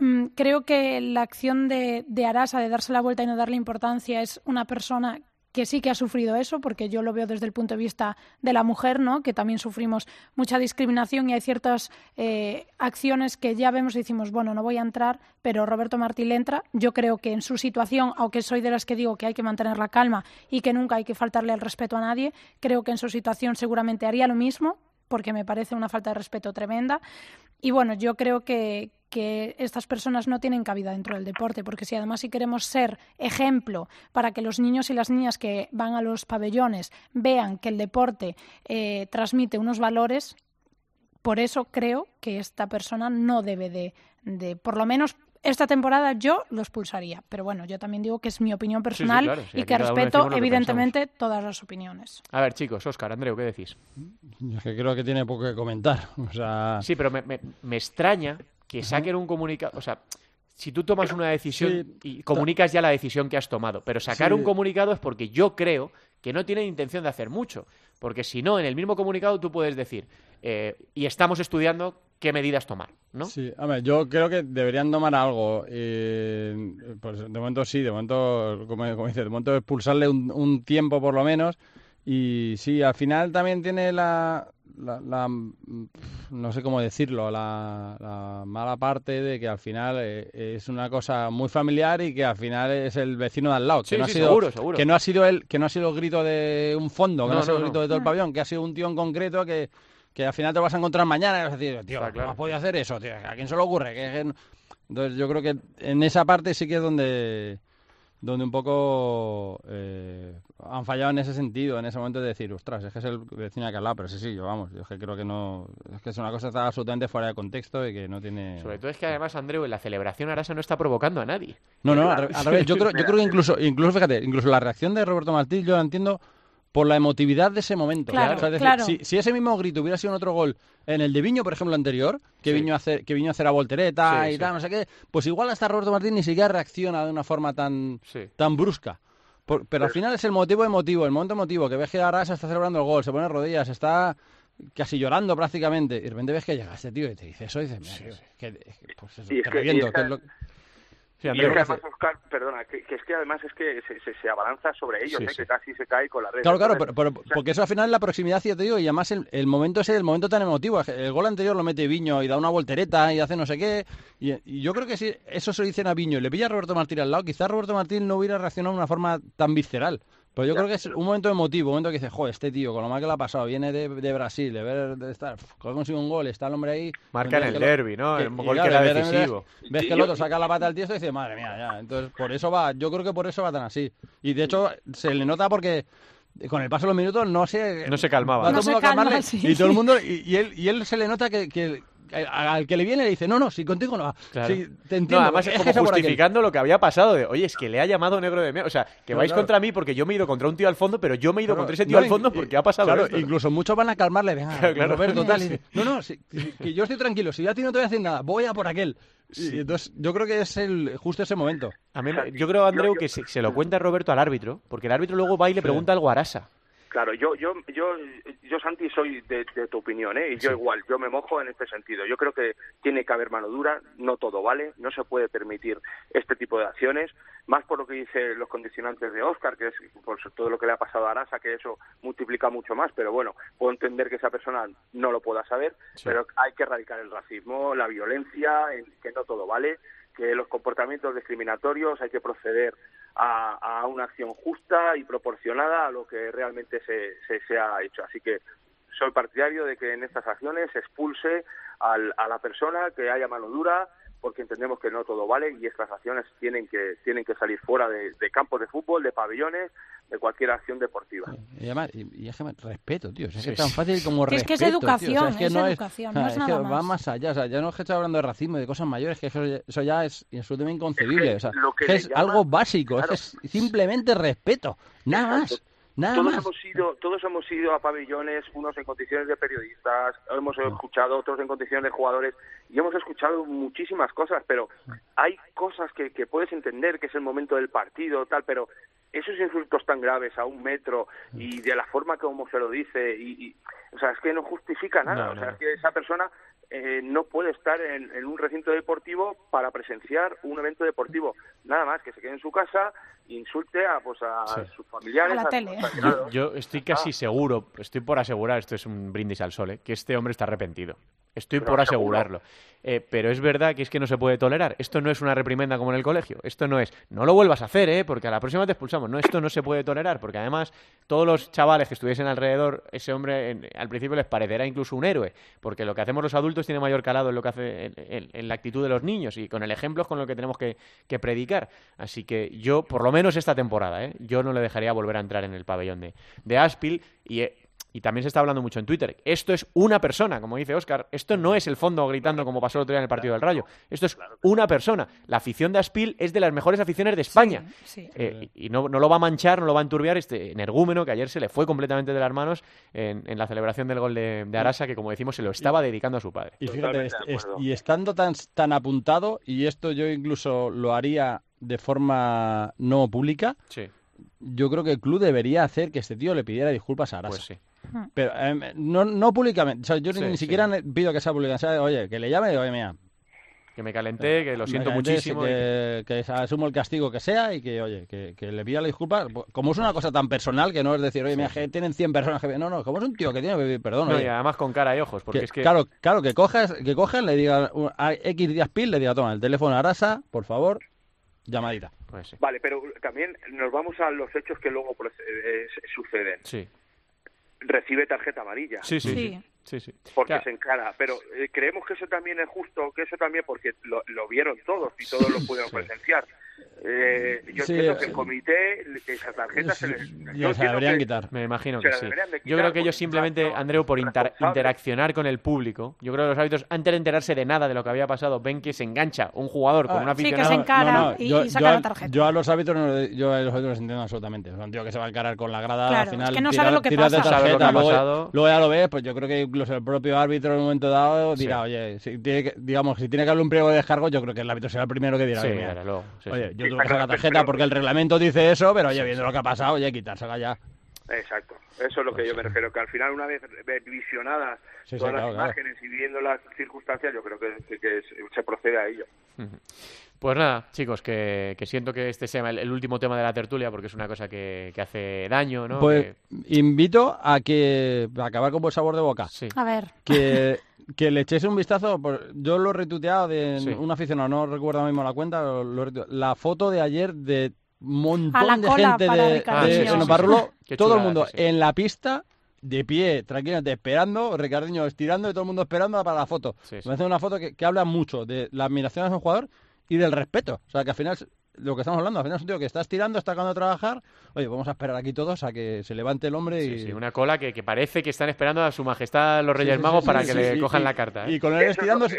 G: Mm, creo que la acción de, Arasa de darse la vuelta y no darle importancia es una persona que sí que ha sufrido eso, porque yo lo veo desde el punto de vista de la mujer, ¿no? que también sufrimos mucha discriminación y hay ciertas eh, acciones que ya vemos y decimos, bueno, no voy a entrar, pero Roberto Martí entra. Yo creo que en su situación, aunque soy de las que digo que hay que mantener la calma y que nunca hay que faltarle el respeto a nadie, creo que en su situación seguramente haría lo mismo, porque me parece una falta de respeto tremenda. Y bueno, yo creo que, que estas personas no tienen cabida dentro del deporte, porque si además si queremos ser ejemplo para que los niños y las niñas que van a los pabellones vean que el deporte eh, transmite unos valores, por eso creo que esta persona no debe de, de, por lo menos esta temporada yo lo expulsaría. Pero bueno, yo también digo que es mi opinión personal y que respeto, evidentemente, todas las opiniones.
A: A ver, chicos, Oscar, Andreu, ¿qué decís?
H: Yo que creo que tiene poco que comentar. [LAUGHS] O sea...
A: Sí, pero me, me, extraña que saquen un comunicado. O sea, si tú tomas una decisión y comunicas ya la decisión que has tomado, pero sacar un comunicado es porque yo creo que no tienen intención de hacer mucho. Porque si no, en el mismo comunicado tú puedes decir, eh, y estamos estudiando qué medidas tomar, ¿no?
H: Sí, a ver, yo creo que deberían tomar algo. pues de momento sí, de momento, como, como dices, de momento expulsarle un, tiempo por lo menos. Y sí, al final también tiene la, la, no sé cómo decirlo, la, mala parte de que al final eh, es una cosa muy familiar y que al final es el vecino de al lado. Que no ha sido,
A: seguro, seguro.
H: Que no ha sido el, que no ha sido el grito de un fondo, que no, ha sido el grito de todo el pabellón, que ha sido un tío en concreto que que al final te vas a encontrar mañana y vas a decir, tío, ¿cómo has podido hacer eso? ¿A quién se le ocurre? Entonces yo creo que en esa parte sí que es donde donde un poco eh, han fallado en ese sentido, en ese momento de decir, ostras, es que es el vecino de al lado, pero sí, sí, yo vamos, yo creo que no, es que es una cosa que está absolutamente fuera de contexto y que no tiene...
A: Sobre todo es que además, Andreu, en la celebración Arasa no está provocando a nadie.
H: No, no, al, revés, yo creo, yo creo que incluso, incluso, fíjate, incluso la reacción de Roberto Martí, yo la entiendo por la emotividad de ese momento.
G: Claro,
H: si, ese mismo grito hubiera sido en otro gol en el de Viño, por ejemplo, anterior, que Viño hace, que Viño a hacer a voltereta y tal, no sé qué, pues igual hasta Roberto Martín ni siquiera reacciona de una forma tan, tan brusca. pero al final es el motivo emotivo, el momento emotivo, que ves que Arasa está celebrando el gol, se pone rodillas, está casi llorando prácticamente, y de repente ves que llega este tío y te dice eso y dices, que, pues eso, que, que es lo,
I: y además, Oscar, perdona, que, es que además es que se, se, abalanza sobre ellos, ¿eh? que casi se cae con la red.
H: Claro, claro, pero, porque eso al final es la proximidad, ya te digo, y además el, el momento ese, el momento tan emotivo. El gol anterior lo mete Viño y da una voltereta y hace no sé qué. Y, yo creo que si eso se lo dicen a Viño y le pilla a Roberto Martín al lado, quizás Roberto Martín no hubiera reaccionado de una forma tan visceral. Pero yo creo que es un momento emotivo, un momento que dice, joder, este tío, con lo mal que le ha pasado, viene de, de Brasil, de ver, de estar, consigue un gol, está el hombre ahí.
A: Marca en el derby, ¿no? el gol que era decisivo.
H: Ves, que el otro saca la pata al tiesto y dice, madre mía, ya. Entonces, por eso va, yo creo que por eso va tan así. Y de hecho, se le nota porque con el paso de los minutos no se
A: no se calmaba
G: no se calma, [LAUGHS]
H: y todo el mundo y, él y él se le nota que, que, al que le viene le dice, no, no, si contigo no va. te entiendo. No,
A: además es, como justificando lo que había pasado de, oye, es que le ha llamado negro de mí. O sea, que vais contra mí porque yo me he ido contra un tío al fondo, pero yo me he ido contra ese tío al fondo porque ha pasado
H: claro, incluso muchos van a calmarle, venga, claro, Roberto, tal. [LAUGHS] no, no, que yo estoy tranquilo, si ya a ti no te voy a decir nada, voy a por aquel. Y entonces, yo creo que es el, justo ese momento.
A: A mí, yo creo, Andreu, que se, lo cuenta Roberto al árbitro, porque el árbitro luego va y le pregunta algo a Arasa.
I: Claro, yo, yo, yo, yo Santi, soy de, tu opinión, ¿eh? Y yo igual, yo me mojo en este sentido. Yo creo que tiene que haber mano dura, no todo vale, no se puede permitir este tipo de acciones, más por lo que dice los condicionantes de Oscar, que es por todo lo que le ha pasado a Arasa, que eso multiplica mucho más, pero bueno, puedo entender que esa persona no lo pueda saber, pero hay que erradicar el racismo, la violencia, que no todo vale, que los comportamientos discriminatorios hay que proceder a, una acción justa y proporcionada a lo que realmente se, se, ha hecho. Así que soy partidario de que en estas acciones se expulse al, a la persona, que haya mano dura, porque entendemos que no todo vale y estas acciones tienen que tienen que salir fuera de, campos de fútbol, de pabellones, de cualquier acción deportiva.
H: Y además, y, es que respeto, tío, es, que es tan fácil como respeto.
G: Es que es educación, es, que no educación, no es, nada
H: que va más allá, o sea, ya no es que estoy hablando de racismo, de cosas mayores, que eso, ya es absolutamente inconcebible, o sea, es algo básico, es simplemente respeto, nada más
I: todos hemos ido, todos hemos ido a pabellones, unos en condiciones de periodistas, hemos escuchado otros en condiciones de jugadores y hemos escuchado muchísimas cosas, pero hay cosas que, que puedes entender que es el momento del partido, tal, pero esos insultos tan graves a un metro y de la forma como se lo dice y, o sea es que no justifica nada o sea es que esa persona eh, no puede estar en, un recinto deportivo para presenciar un evento deportivo. Nada más que se quede en su casa, insulte a, pues, a sus familiares.
G: A la tele.
A: yo, estoy casi ah. seguro, estoy por asegurar, esto es un brindis al sol, ¿eh? que este hombre está arrepentido. Estoy
I: Pero
A: por asegurarlo. Eh, pero es verdad que es que no se puede tolerar. Esto no es una reprimenda como en el colegio. Esto no es, no lo vuelvas a hacer, ¿eh? porque a la próxima te expulsamos. No, esto no se puede tolerar, porque además todos los chavales que estuviesen alrededor, ese hombre en- al principio les parecerá incluso un héroe, porque lo que hacemos los adultos tiene mayor calado en lo que hace en, en- en la actitud de los niños y con el ejemplo es con lo que tenemos que, que predicar. Así que yo, por lo menos esta temporada, ¿eh? yo no le dejaría volver a entrar en el pabellón de, de Aspil y... y también se está hablando mucho en Twitter. Esto es una persona, como dice Oscar. Esto no es el fondo gritando como pasó el otro día en el partido del Rayo. Esto es una persona. La afición de Aspil es de las mejores aficiones de España.
G: Sí, sí.
A: Eh, y no, no lo va a manchar, no lo va a enturbiar este energúmeno que ayer se le fue completamente de las manos en, en la celebración del gol de, de Arasa, que como decimos se lo estaba dedicando a su padre.
H: Y fíjate, y estando tan, tan apuntado, y esto yo incluso lo haría de forma no pública,
A: Sí,
H: yo creo que el club debería hacer que este tío le pidiera disculpas a Arasa.
A: pues sí.
H: Pero em, no, no públicamente. O sea, yo
A: Sí,
H: ni
A: sí.
H: siquiera pido que sea públicamente. O sea, Oye, que le llame y oye, mira,
A: Que me calenté, que lo siento
H: calenté,
A: muchísimo. y-
H: Que, que asumo el castigo que sea y que, oye, que, que le pida la disculpa. Como es una cosa tan personal que no es decir, oye, mira, que tienen 100 personas que... No, no, como es un tío que tiene que pedir perdón.
A: No,
H: oye,
A: y además con cara y ojos, porque
H: que-
A: es que...
H: Claro, claro, que cojas, que cojan, le digan un- a X días pil, le diga, toma, el teléfono a Arasa, por favor, llamadita.
A: Pues sí.
I: Vale, pero también nos vamos a los hechos que luego proce- eh, suceden.
A: Sí.
I: Recibe tarjeta amarilla.
A: Sí, sí, sí.
G: Sí.
A: sí,
I: porque
A: Claro.
I: se encara. Pero eh, creemos que eso también es justo, que eso también, porque lo, lo vieron todos y todos lo pudieron presenciar. Eh, yo
H: Sí,
I: entiendo que el comité, esa tarjeta se les. yo
H: se la deberían
I: que-
H: quitar.
A: Me imagino que sí.
I: de
A: Yo creo que ellos simplemente,
I: son
A: Andreu, por inter- interaccionar con el público, yo creo que los árbitros, antes de enterarse de nada de lo que había pasado, ven que se engancha un jugador con
H: Ah,
A: un
G: Sí, que
A: aficionado.
G: se encara y,
H: yo,
G: y saca
H: yo
G: la tarjeta.
H: yo a los árbitros no yo a los árbitros los entiendo absolutamente. Es un tío que se va a encarar con la grada
G: Claro,
H: al final.
G: es que no
H: tirar-
G: sabe lo que
H: de
G: pasa.
A: Lo que
H: tarjeta,
A: ha
H: luego, ya lo ves, pues yo creo que incluso el propio árbitro en un momento dado dirá,
A: Sí.
H: oye, si tiene que, digamos, si tiene que haber un pliego de descargo, yo creo que el árbitro será el primero que dirá,
A: Sí,
H: oye, yo
I: Sí,
H: tuve que sacar la tarjeta
I: pero-
H: porque el reglamento dice eso, pero oye, viendo lo que ha pasado, oye, quitársela ya.
I: Exacto, eso es lo que yo me refiero, que al final una vez ve- visionadas
H: Sí, sí,
I: todas
H: claro,
I: las
H: claro.
I: imágenes y viendo las circunstancias, yo creo que, que- que se- procede a ello.
A: Pues nada, chicos, que, que siento que este sea el, el último tema de la tertulia porque es una cosa que, que hace daño, ¿no?
H: Pues
A: Que-
H: invito a que, para acabar con buen sabor de boca,
A: sí.
G: A ver,
H: que, que le echéis un vistazo. por- yo lo he retuiteado de
A: Sí.
H: un aficionado, no recuerdo mismo la cuenta, lo- lo la foto de ayer de montón de gente de,
A: Ah, sí, sí,
H: Sonoparrulo,
A: sí, sí. Qué
H: todo el mundo
A: sí, sí.
H: en la pista, de pie, tranquilamente, esperando, Ricardiño estirando y todo el mundo esperando para la foto.
A: Sí, sí.
H: Me hace una foto que, que habla mucho de la admiración hacia un jugador y del respeto. O sea, que al final, lo que estamos hablando, al final es un tío que está estirando, está acabando de trabajar. Oye, vamos a esperar aquí todos a que se levante el hombre y...
A: Sí, sí, una cola que, que parece que están esperando a su majestad los Reyes
H: Sí, sí,
A: Magos
H: sí,
A: para
H: sí,
A: que
H: sí,
A: le
H: sí,
A: cojan la carta. ¿eh?
H: Y con él estirando...
I: es-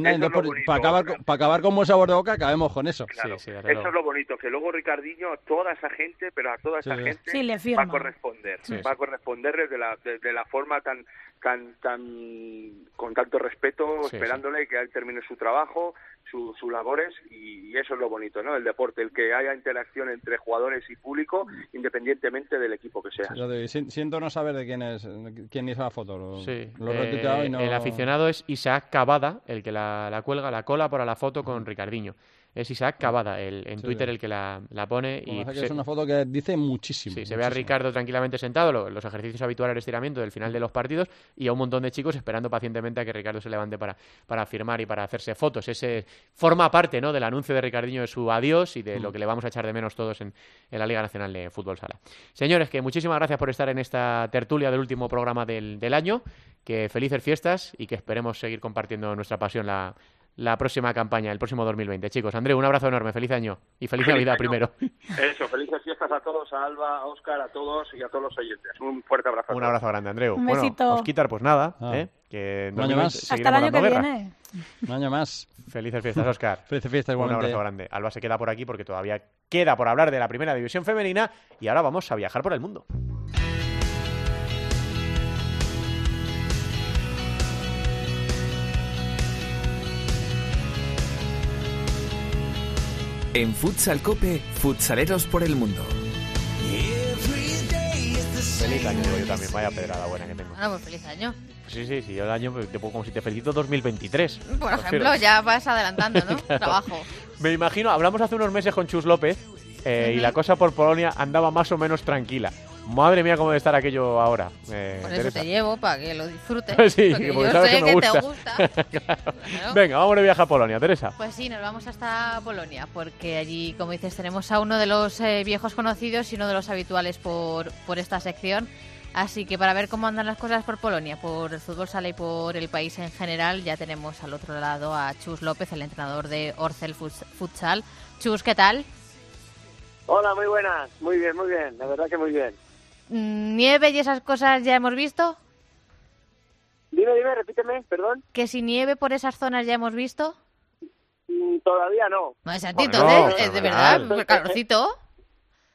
H: nada,
I: eso es lo bonito,
H: para, acabar, para acabar con buen sabor de boca, acabemos con eso.
I: Claro,
A: sí,
I: eso
A: luego.
I: es lo bonito, que luego Ricardinho a toda esa gente, pero a toda esa
H: Sí, sí.
I: gente
G: Sí, le
I: va a corresponder,
A: Sí,
I: va
A: sí.
I: a corresponderles de la, de, de la forma tan, tan, tan, con tanto respeto,
A: Sí,
I: esperándole que él termine su trabajo, su- sus labores, y, y eso es lo bonito, ¿no? El deporte, el que haya interacción entre jugadores y público, independientemente del equipo que sea.
H: Yo te- si- siento no saber de quién es quién hizo la foto. Lo,
A: Sí,
H: lo he
A: eh,
H: retuiteado y no...
A: el aficionado es Isaac Cavada, el que la, la cuelga, la cola para la foto con Ricardiño. Es Isaac Cavada, el, en
H: Sí,
A: Twitter el que la, la pone y
H: es que
A: se-
H: es una foto que dice muchísimo.
A: Sí, se ve a. Ricardo tranquilamente sentado, lo- los ejercicios habituales de estiramiento del final de los partidos, y a un montón de chicos esperando pacientemente a que Ricardo se levante para, para firmar y para hacerse fotos. Ese forma parte ¿no? del anuncio de Ricardinho de su adiós y de
H: Mm.
A: lo que le vamos a echar de menos todos en, en la Liga Nacional de Fútbol Sala. Señores, que muchísimas gracias por estar en esta tertulia del último programa del, del año, que felices fiestas y que esperemos seguir compartiendo nuestra pasión la, la próxima campaña, el próximo 2020. Chicos, André, un abrazo enorme, feliz año y feliz,
I: Feliz
A: Navidad
I: año.
A: primero. [LAUGHS]
I: Eso, felices fiestas a todos, a Alba, a Óscar, a todos y a todos los oyentes. Un fuerte abrazo.
A: Un abrazo grande, Andreu.
G: Un
A: bueno,
G: besito.
A: Osquitar, pues nada,
H: Ah.
A: ¿eh? que
H: Un año
A: 2020
H: más.
G: hasta el año que
A: guerra.
G: viene.
H: Un año más.
A: Felices fiestas, Oscar. [LAUGHS]
H: Felices fiestas
A: Un
H: igualmente.
A: abrazo grande. Alba se queda por aquí porque todavía queda por hablar de la primera división femenina y ahora vamos a viajar por el mundo.
C: En Futsal Cope, futsaleros por el mundo.
A: Feliz año, digo yo también. Vaya pedrada buena que tengo.
J: Bueno, pues feliz año.
A: Sí, sí, sí. Yo el año, te pongo como si te felicito 2023.
J: Por ejemplo, ya vas adelantando, ¿no? [LAUGHS] Trabajo.
A: Me imagino, hablamos hace unos meses con Chus López eh, y la cosa por Polonia andaba más o menos tranquila. Madre mía, cómo debe estar aquello ahora. Eh,
J: Por eso
A: Teresa.
J: te llevo, para que lo disfrutes. [LAUGHS]
A: Sí,
J: porque
A: porque
J: yo
A: sabes
J: sé
A: que me
J: te
A: gusta.
J: gusta. [LAUGHS]
A: Claro.
J: Claro.
A: Venga, vamos de viaje a Polonia, Teresa.
J: Pues sí, nos vamos hasta Polonia, porque allí, como dices, tenemos a uno de los eh, viejos conocidos y uno de los habituales por, por esta sección. Así que para ver cómo andan las cosas por Polonia, por el fútbol sala y por el país en general, ya tenemos al otro lado a Chus López, el entrenador de Orcel Futs- Futsal. Chus, ¿qué tal?
D: Hola, muy buenas. Muy bien, muy bien. La verdad que muy bien.
J: Mm, ¿Nieve y esas cosas ya hemos visto?
D: Dime, dime, repíteme, perdón.
J: ¿Que si nieve por esas zonas ya hemos visto?
D: Mm, Todavía no.
J: A ti,
A: Bueno,
J: entonces, eh, de
A: verás.
J: verdad, pues calorcito. [LAUGHS]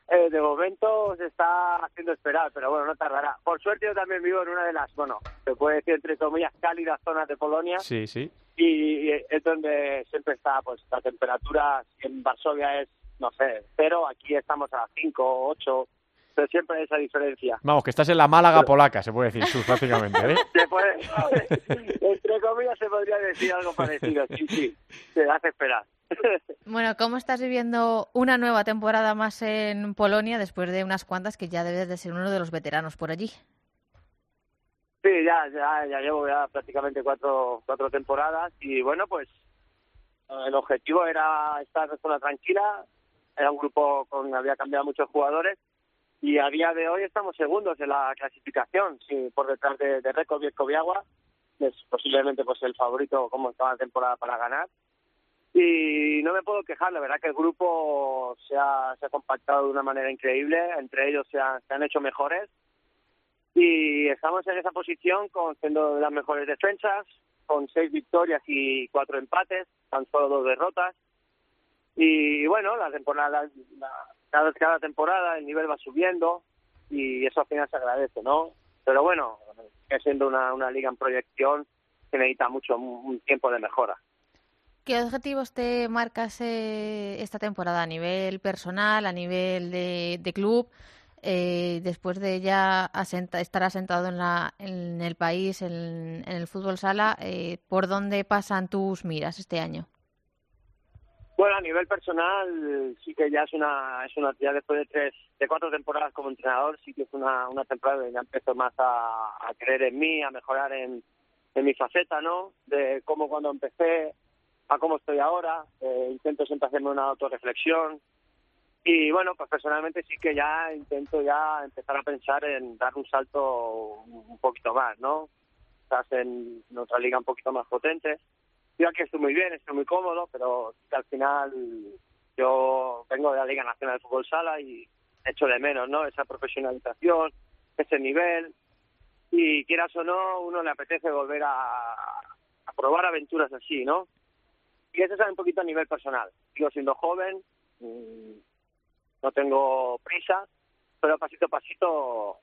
D: Eh, de momento se está haciendo esperar, pero bueno, no tardará. Por suerte yo también vivo en una de las, bueno, se puede decir entre comillas, cálidas zonas de Polonia
A: Sí, sí.
D: y es donde siempre está, pues la temperatura en Varsovia es, no sé, cero, aquí estamos a 5, 8, pero siempre hay esa diferencia.
A: Vamos, que estás en la Málaga polaca, se puede decir, Chus, prácticamente, ¿eh? [LAUGHS]
D: Se puede, entre comillas se podría decir algo parecido, sí, sí, se hace esperar. [LAUGHS]
J: Bueno, ¿cómo estás viviendo una nueva temporada más en Polonia después de unas cuantas que ya debes de ser uno de los veteranos por allí?
D: Sí, ya, ya, ya llevo ya prácticamente cuatro, cuatro temporadas y bueno, pues el objetivo era estar en zona tranquila, era un grupo con, había cambiado muchos jugadores y a día de hoy estamos segundos en la clasificación, sí, por detrás de, de Reco Bielko-Biagua, es posiblemente pues el favorito como estaba la temporada para ganar y no me puedo quejar, la verdad que el grupo se ha, ha compactado de una manera increíble, entre ellos se, han- se han hecho mejores y estamos en esa posición con siendo las mejores defensas, con seis victorias y cuatro empates, tan solo dos derrotas. Y bueno, la temporada, la- cada, cada temporada el nivel va subiendo y eso al final se agradece, ¿no? Pero bueno, siendo una, una liga en proyección que necesita mucho un tiempo de mejora.
J: ¿Qué objetivos te marcas eh, esta temporada a nivel personal, a nivel de, club? Eh, después de ya estar asentado en, la, el país, en, en el fútbol sala, eh, ¿por dónde pasan tus miras este año?
D: Bueno, a nivel personal sí que ya es una, es una ya después de tres, de cuatro temporadas como entrenador, sí que es una, una temporada que ya empiezo más a, a creer en mí, a mejorar en, en mi faceta, ¿no? De cómo cuando empecé a cómo estoy ahora, eh, intento siempre hacerme una autorreflexión y bueno, pues personalmente sí que ya intento ya empezar a pensar en dar un salto un poquito más, ¿no? Estás en otra liga un poquito más potente yo aquí estoy muy bien, estoy muy cómodo, pero al final yo vengo de la Liga Nacional de Fútbol Sala y echo de menos, ¿no? Esa profesionalización, ese nivel. Y quieras o no, uno le apetece volver a, probar aventuras así, ¿no? Y eso es un poquito a nivel personal. Sigo siendo joven, mm, no tengo prisa, pero pasito a pasito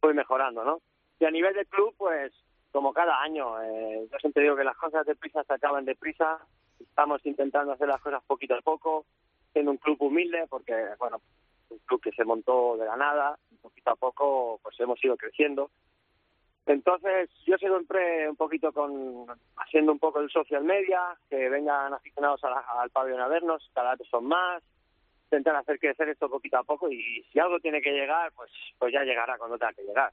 D: voy mejorando, ¿no? Y a nivel de club, pues como cada año. Eh, yo siempre digo que las cosas de prisa se acaban de prisa. Estamos intentando hacer las cosas poquito a poco, siendo un club humilde, porque, bueno, un club que se montó de la nada, poquito a poco, pues hemos ido creciendo. Entonces, yo siempre un poquito con, haciendo un poco el social media, que vengan aficionados a la- al pabellón a vernos, cada vez son más, intentar hacer crecer esto poquito a poco y si algo tiene que llegar, pues, pues ya llegará cuando tenga que llegar.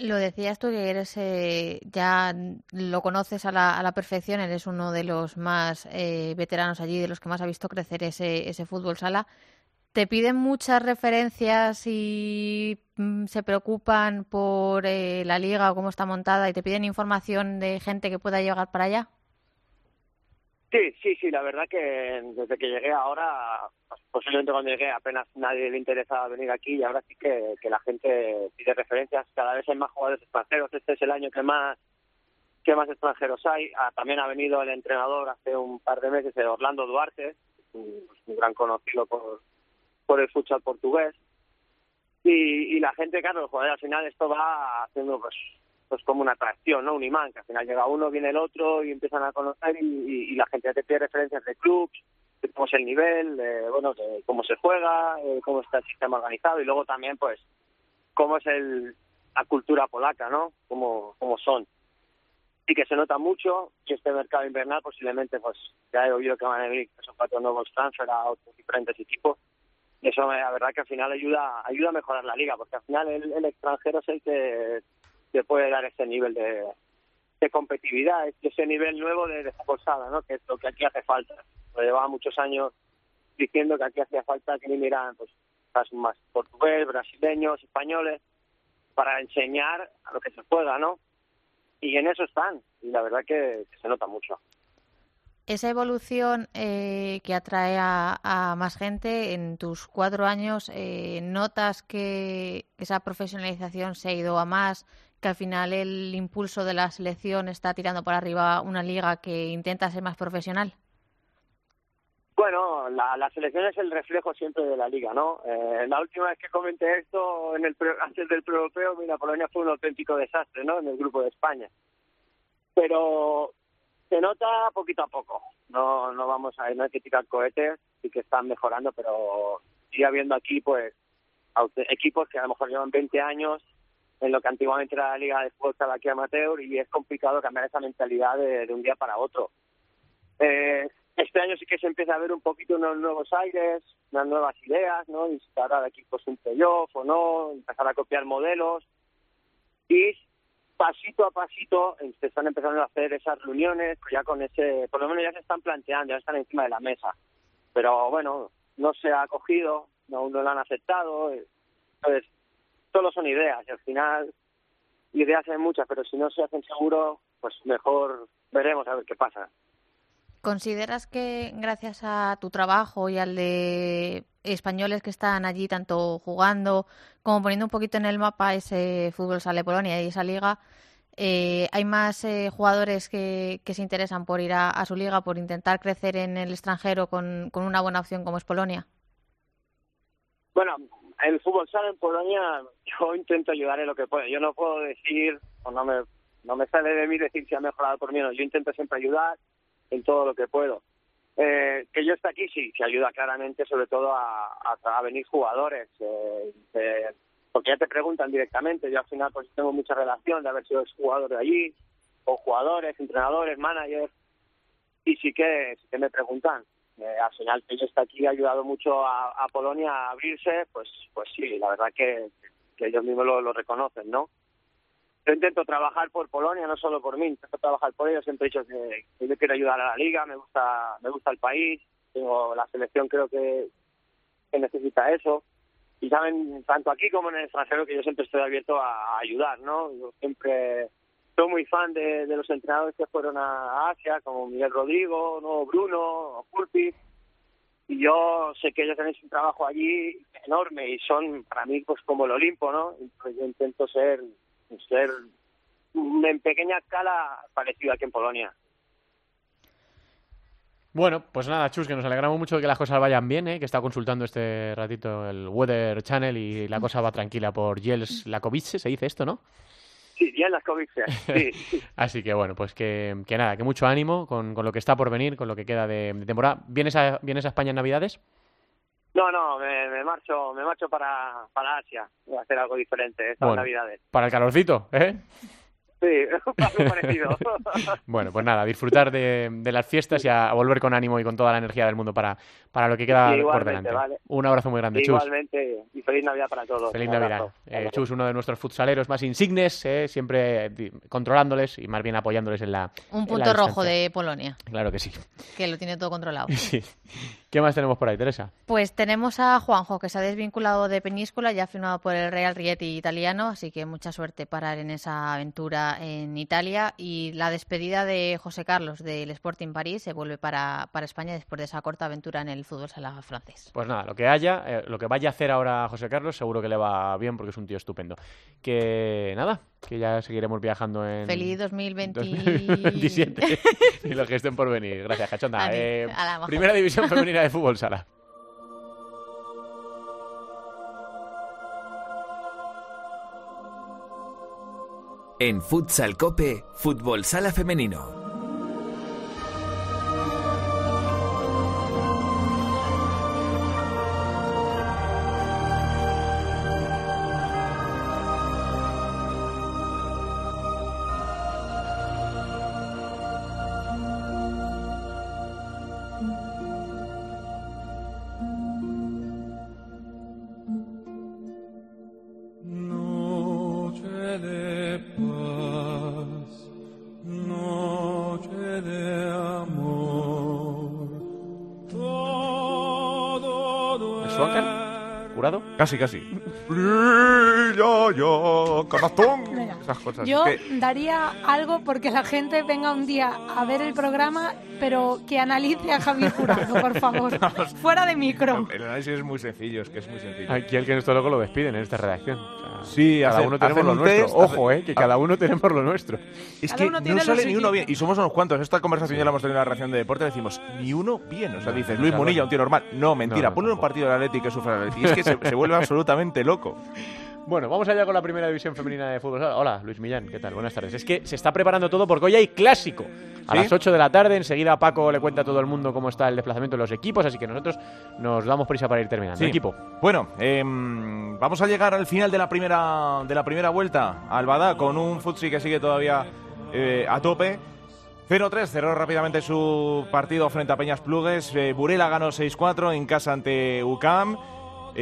J: Lo decías tú que eres eh, ya lo conoces a la, a la perfección, eres uno de los más eh, veteranos allí, de los que más ha visto crecer ese, ese fútbol sala. ¿Te piden muchas referencias y mm, se preocupan por eh, la liga o cómo está montada y te piden información de gente que pueda llegar para allá?
D: Sí, sí, sí, la verdad que desde que llegué ahora, posiblemente cuando llegué apenas nadie le interesaba venir aquí y ahora sí que, que la gente pide referencias, cada vez hay más jugadores extranjeros, este es el año que más que más extranjeros hay, Ah, también ha venido el entrenador hace un par de meses, eh, Orlando Duarte, un, gran conocido por, por el futsal portugués, y, y la gente, claro, al final esto va haciendo pues pues como una atracción, ¿no? Un imán, que al final llega uno, viene el otro y empiezan a conocer y, y- y la gente te pide referencias de clubs, de cómo es el nivel, de, bueno, de cómo se juega, eh, cómo está el sistema organizado y luego también, pues, cómo es el, la cultura polaca, ¿no? Cómo, cómo son. Y que se nota mucho que este mercado invernal posiblemente, pues, ya he oído que van a venir esos cuatro nuevos transfer a otros diferentes equipos eso la verdad que al final ayuda ayuda a mejorar la liga, porque al final el, extranjero es el que te puede dar ese nivel de, competitividad, ese nivel nuevo de, de ¿no? que es lo que aquí hace falta. Lo llevaba muchos años diciendo que aquí hacía falta que vinieran pues, más portugués, brasileños, españoles, para enseñar a lo que se pueda, ¿no? Y en eso están, y la verdad que se nota mucho
J: esa evolución eh, que atrae a, más gente en tus cuatro años, eh, ¿notas que esa profesionalización se ha ido a más? ¿Que al final el impulso de la selección está tirando para arriba una liga que intenta ser más profesional?
D: Bueno, la, selección es el reflejo siempre de la liga, ¿no? Eh, la última vez que comenté esto, en el [LAUGHS] antes del pre-europeo, mira, Polonia fue un auténtico desastre, ¿no? En el grupo de España. Pero se nota poquito a poco. No, no vamos a, no hay que tirar cohetes y que están mejorando, pero sigue habiendo aquí, pues, equipos que a lo mejor llevan 20 años en lo que antiguamente era la Liga de Fútbol aquí amateur y es complicado cambiar esa mentalidad de, un día para otro. Eh, este año sí que se empieza a ver un poquito unos nuevos aires, unas nuevas ideas, ¿no? Instalar equipos un playoff o no, empezar a copiar modelos y pasito a pasito se están empezando a hacer esas reuniones, pues ya con ese, por lo menos ya se están planteando, ya están encima de la mesa. Pero bueno, no se ha acogido, aún no lo han aceptado. Entonces, solo son ideas y al final ideas hay muchas, pero si no se hacen seguro, pues mejor veremos a ver qué pasa.
J: ¿Consideras que gracias a tu trabajo y al de españoles que están allí tanto jugando como poniendo un poquito en el mapa ese fútbol sale Polonia y esa liga, eh, hay más eh, jugadores que, se interesan por ir a, su liga, por intentar crecer en el extranjero con, una buena opción como es Polonia?
D: Bueno, el fútbol sale en Polonia, yo [LAUGHS] intento ayudar en lo que puedo. Yo no puedo decir, o no me, no me sale de mí decir si ha mejorado por mí, no. yo intento siempre ayudar en todo lo que puedo. Eh, que yo esté aquí sí, que ayuda claramente sobre todo a, a, venir jugadores, eh, porque ya te preguntan directamente, yo al final pues tengo mucha relación de haber sido jugador de allí, o jugadores, entrenadores, managers, y sí que, sí que me preguntan. Eh, al final yo está aquí ha ayudado mucho a, Polonia a abrirse, pues pues sí, la verdad que, ellos mismos lo, lo reconocen, ¿no? yo intento trabajar por Polonia, no solo por mí, intento trabajar por ellos, siempre he dicho que, yo quiero ayudar a la liga, me gusta, me gusta el país, tengo la selección creo que, que necesita eso, y saben, tanto aquí como en el extranjero, que yo siempre estoy abierto a, ayudar, ¿no? Yo siempre soy muy fan de, los entrenadores que fueron a Asia, como Miguel Rodrigo, ¿no? Bruno, Pulpi, y yo sé que ellos tienen un trabajo allí enorme y son para mí pues como el Olimpo, ¿no? Pues yo intento ser ser en pequeña escala parecido aquí en Polonia.
A: Bueno, pues nada, Chus, que nos alegramos mucho de que las cosas vayan bien, ¿eh? que está consultando este ratito el Weather Channel y la cosa va tranquila por Jels Lakovice, se dice esto, ¿no?
D: Sí, Jels Lakovice, sí.
A: Así que bueno, pues que, nada, que mucho ánimo con, lo que está por venir, con lo que queda de, temporada. ¿Vienes a, ¿Vienes a España en Navidades?
D: No, no, me, marcho, me marcho para, para Asia. Voy a hacer algo diferente estas Navidades.
A: Para el calorcito, ¿eh?
D: Sí, [LAUGHS] algo parecido. [LAUGHS]
A: bueno, pues nada, disfrutar de, las fiestas y a, volver con ánimo y con toda la energía del mundo para, para lo que queda por delante. Un abrazo muy grande,
D: Chus. Igualmente, y feliz Navidad para todos.
A: Feliz Navidad. Eh, Chus, uno de nuestros futsaleros más insignes, eh, siempre controlándoles y más bien apoyándoles en la.
J: Un punto rojo de Polonia.
A: Claro que sí.
J: Que lo tiene todo controlado. [LAUGHS]
A: sí. ¿Qué más tenemos por ahí, Teresa?
J: Pues tenemos a Juanjo, que se ha desvinculado de Peñíscola, ya ha firmado por el Real Rieti italiano, así que mucha suerte para él en esa aventura en Italia. Y la despedida de José Carlos del Sporting París se vuelve para, España después de esa corta aventura en el fútbol sala francés.
A: Pues nada, lo que haya, eh, lo que vaya a hacer ahora José Carlos, seguro que le va bien porque es un tío estupendo. Que nada, que ya seguiremos viajando en.
J: Feliz 2027.
A: y los que estén por venir. Gracias, Cachonda. Eh, primera división femenina de fútbol sala.
C: En Futsal Cope, Fútbol Sala Femenino.
K: Casi, casi. Brilla ya, corazón.
G: Mira,
K: Esas cosas.
G: Yo
K: Es que-
G: daría algo porque la gente venga un día a ver el programa, pero que analice a Javier Jurado, por favor. [LAUGHS] Fuera de micro.
K: El análisis es muy sencillo, es que es muy sencillo.
A: Aquí el que nuestro loco lo despiden en esta redacción.
K: Sí,
A: cada uno tenemos lo nuestro.
K: test,
A: Ojo, eh, que cada uno tenemos lo nuestro.
K: Es que no sale ni uno bien. Y somos unos cuantos. Esta conversación ya la hemos tenido en la reacción de deporte. Decimos, ni uno bien. O sea, dices, Luis
A: no.
K: un tío normal. No, mentira.
A: No, no,
K: Ponle un partido del Atleti que sufre el Atleti. Y es que se, se vuelve absolutamente loco.
A: Bueno, vamos allá con la primera división femenina de fútbol. Hola, Luis Millán, ¿qué tal? Buenas tardes. Es que se está preparando todo porque hoy hay clásico. A
K: ¿Sí?
A: las 8 de la tarde, enseguida Paco le cuenta a todo el mundo cómo está el desplazamiento de los equipos, así que nosotros nos damos prisa para ir terminando.
K: Sí.
A: Equipo.
K: Bueno, em, vamos a llegar al final de la primera, de la primera vuelta. Albada con un Futsi que sigue todavía eh, a tope. 0-3, cerró rápidamente su partido frente a Peñas Plugues. Eh, Burela ganó 6-4 en casa ante UCAM.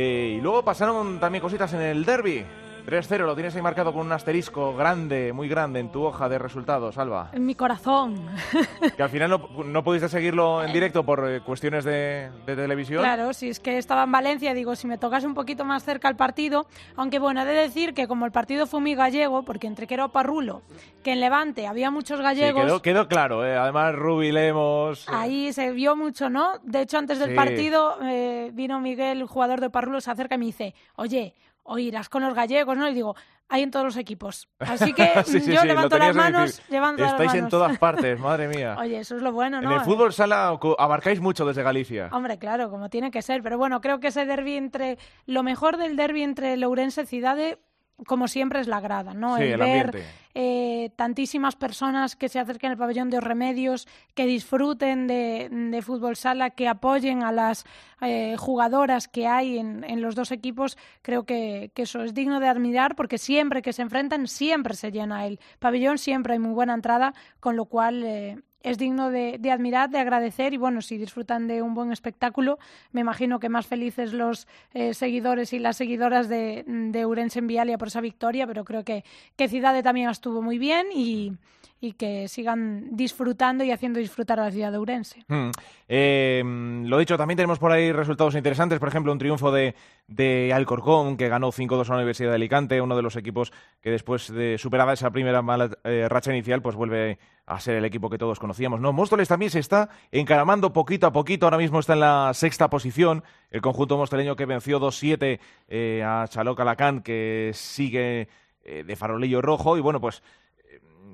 K: Eh, y luego pasaron también cositas en el derby. 3-0, lo tienes ahí marcado con un asterisco grande, muy grande en tu hoja de resultados, Alba.
G: En mi corazón. [LAUGHS]
K: Que al final no, no pudiste seguirlo en directo por eh, cuestiones de, de televisión.
G: Claro, si es que estaba en Valencia, digo, si me tocase un poquito más cerca el partido, aunque bueno, he de decir que como el partido fue muy gallego, porque entre que era Parrulo, que en Levante había muchos
K: Sí,
G: gallegos,
K: quedó, quedó claro. eh. Además, Rubi Lemos. eh,
G: ahí se vio mucho, ¿no? De hecho, antes del
K: Sí.
G: partido eh, vino Miguel, el jugador de Parrulo, se acerca y me dice, oye, o irás con los gallegos, ¿no? Y digo, hay en todos los equipos. Así que [LAUGHS]
K: Sí, sí,
G: yo
K: sí,
G: levanto las manos, levanto las
K: Estáis en
G: manos.
K: todas partes, [LAUGHS] madre mía.
G: Oye, eso es lo bueno,
K: en
G: ¿no?
K: el fútbol sala abarcáis mucho desde Galicia.
G: Hombre, claro, como tiene que ser. Pero bueno, creo que ese derby entre. Lo mejor del derby entre Lourense y Cidade, como siempre, es la grada, ¿no?
K: Sí, el
G: ver eh, tantísimas personas que se acerquen al pabellón de los remedios, que disfruten de, de fútbol sala, que apoyen a las eh, jugadoras que hay en, en los dos equipos, creo que, que eso es digno de admirar porque siempre que se enfrentan, siempre se llena el pabellón, siempre hay muy buena entrada, con lo cual eh, es digno de, admirar, de agradecer y bueno, si disfrutan de un buen espectáculo, me imagino que más felices los eh, seguidores y las seguidoras de, de Urense en Vialia por esa victoria, pero creo que, que Cidade también estuvo muy bien y, y que sigan disfrutando y haciendo disfrutar a la ciudad de Urense.
K: Mm. Eh, lo dicho, también tenemos por ahí resultados interesantes. Por ejemplo, un triunfo de, de Alcorcón, que ganó 5-2 a la Universidad de Alicante, uno de los equipos que después de superada esa primera mala eh, racha inicial, pues vuelve a ser el equipo que todos conocíamos. No, Móstoles también se está encaramando poquito a poquito. Ahora mismo está en la sexta posición. El conjunto mosteleño que venció 2-7 eh, a Chaloc Alacán, que sigue eh, de farolillo rojo. Y bueno, pues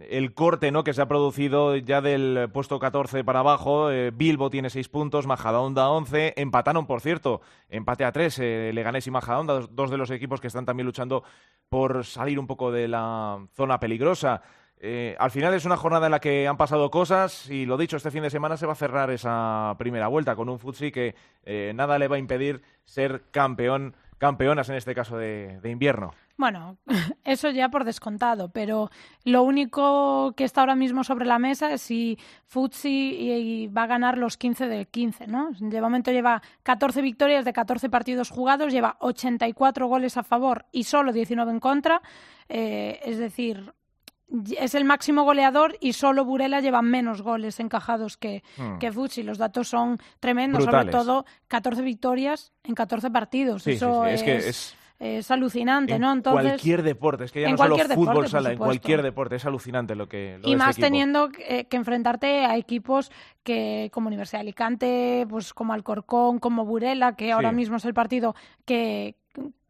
K: el corte ¿no? que se ha producido ya del puesto 14 para abajo. eh, Bilbo tiene 6 puntos, Majadahonda 11. Empataron, por cierto, empate a 3, eh, Leganés y Majadahonda, dos de los equipos que están también luchando por salir un poco de la zona peligrosa. Eh, al final es una jornada en la que han pasado cosas y lo dicho, este fin de semana se va a cerrar esa primera vuelta con un Futsi que eh, nada le va a impedir ser campeón, campeonas en este caso de, invierno.
G: Bueno, [LAUGHS] eso ya por descontado, pero lo único que está ahora mismo sobre la mesa es si Futsi va a ganar los 15 del 15, ¿no? De momento lleva 14 victorias de 14 partidos jugados, lleva 84 goles a favor y solo 19 en contra, eh, es decir, es el máximo goleador y solo Burela lleva menos goles encajados que,
K: Hmm.
G: que. Los datos son tremendos,
K: Brutales.
G: sobre todo 14 victorias en 14 partidos.
K: Sí,
G: Eso
K: sí, es que
G: es,
K: es-
G: es alucinante,
K: en
G: ¿no? Entonces,
K: cualquier deporte, es que ya no solo
G: deporte,
K: fútbol sala, en cualquier deporte, es alucinante lo que lo
G: y
K: de
G: más teniendo que, que enfrentarte a equipos que como Universidad de Alicante, pues como Alcorcón, como Burela, que ahora mismo es el partido que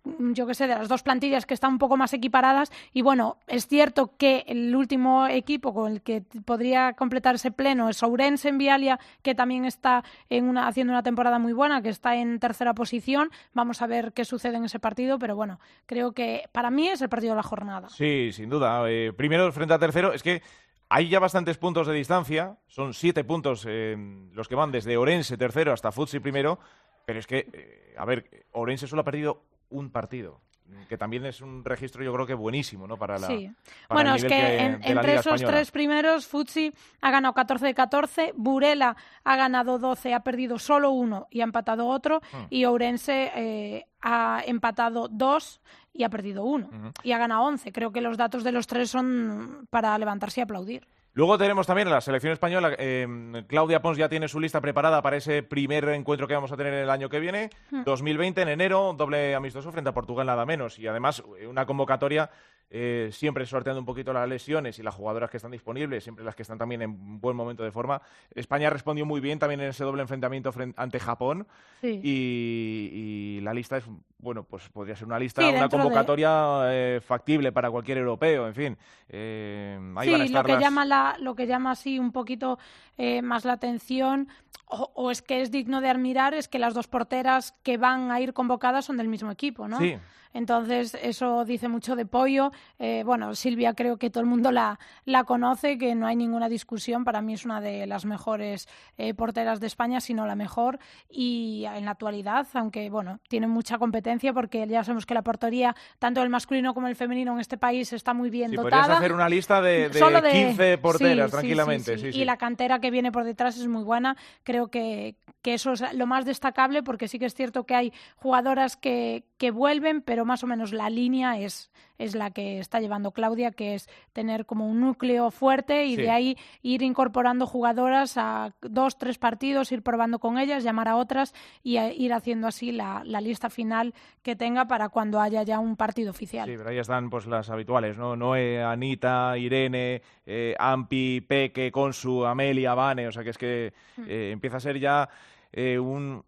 G: yo que sé, de las dos plantillas que están un poco más equiparadas. Y bueno, es cierto que el último equipo con el que podría completarse pleno es Ourense en Vialia, que también está en una, haciendo una temporada muy buena, que está en tercera posición. Vamos a ver qué sucede en ese partido, pero bueno, creo que para mí es el partido de la jornada.
K: Sí, sin duda. Eh, primero frente a tercero, es que hay ya bastantes puntos de distancia, son siete puntos eh, los que van desde Orense tercero hasta Futsi primero, pero es que, eh, a ver, Orense solo ha perdido un partido, que también es un registro yo creo que buenísimo, ¿no? Para la,
G: Sí.
K: para
G: Bueno,
K: el
G: es que, en-
K: de la
G: entre
K: Liga
G: esos
K: Española.
G: tres primeros, Futsi ha ganado 14 de 14, Burela ha ganado 12, ha perdido solo uno y ha empatado otro,
K: Hmm.
G: y Ourense eh, ha empatado dos y ha perdido uno, y ha ganado 11. Creo que los datos de los tres son para levantarse y aplaudir.
K: Luego tenemos también la selección española. Eh, Claudia Pons ya tiene su lista preparada para ese primer encuentro que vamos a tener el año que viene, 2020 en enero, doble amistoso frente a Portugal nada menos. Y además una convocatoria eh, siempre sorteando un poquito las lesiones y las jugadoras que están disponibles, siempre las que están también en buen momento de forma. España respondió muy bien también en ese doble enfrentamiento ante Japón y, la lista es, bueno, pues podría ser una lista, una convocatoria eh, factible para cualquier europeo, en fin.
G: Eh, sí, lo, que llama la, lo que llama así un poquito eh, más la atención o, es que es digno de admirar es que las dos porteras que van a ir convocadas son del mismo equipo, ¿no?
K: Sí.
G: Entonces, eso dice mucho de Pollo. Eh, bueno, Silvia creo que todo el mundo la, la conoce, que no hay ninguna discusión. Para mí es una de las mejores eh, porteras de España, si no la mejor. Y en la actualidad, aunque, bueno, tiene mucha competencia porque ya sabemos que la portería, tanto el masculino como el femenino en este país, está muy bien
K: sí,
G: dotada.
K: Podrías hacer una lista de, de, 15 porteras tranquilamente. Sí,
G: y la cantera que viene por detrás es muy buena. Creo que, que eso es lo más destacable porque sí que es cierto que hay jugadoras que, que vuelven, pero más o menos la línea es, es la que está llevando Claudia, que es tener como un núcleo fuerte y de ahí ir incorporando jugadoras a dos, tres partidos, ir probando con ellas, llamar a otras y ir haciendo así la, lista final que tenga para cuando haya ya un partido oficial.
K: Sí, pero ahí están pues las habituales, ¿no? Noé, Anita, Irene, eh, Ampi, Peque, Consu, Amelia, Vane, o sea que es que hmm. eh, empieza a ser ya eh, un,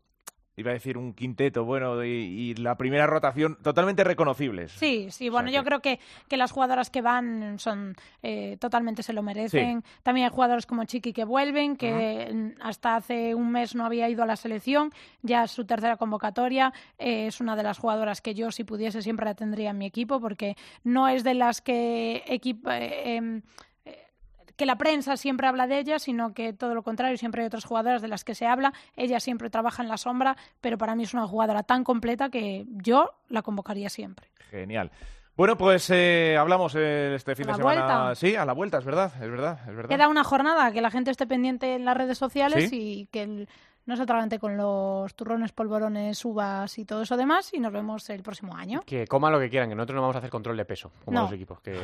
K: iba a decir un quinteto, bueno, y, la primera rotación totalmente reconocibles.
G: Sí, sí, bueno, yo creo que, que las jugadoras que van son eh, totalmente se lo merecen. También hay jugadores como Chiqui que vuelven, que hasta hace un mes no había ido a la selección, ya es su tercera convocatoria, eh, es una de las jugadoras que yo si pudiese siempre la tendría en mi equipo, porque no es de las que equipo... Eh, em, que la prensa siempre habla de ella, sino que todo lo contrario, siempre hay otras jugadoras de las que se habla. Ella siempre trabaja en la sombra, pero para mí es una jugadora tan completa que yo la convocaría siempre.
K: Genial. Bueno, pues eh, hablamos eh, este fin de semana. Sí, a la vuelta, es verdad, es verdad, es verdad.
G: Queda una jornada, que la gente esté pendiente en las redes sociales y que el, no se atragante con los turrones, polvorones, uvas y todo eso demás y nos vemos el próximo año.
A: Que coman lo que quieran, que nosotros no vamos a hacer control de peso como los equipos. Que, [LAUGHS]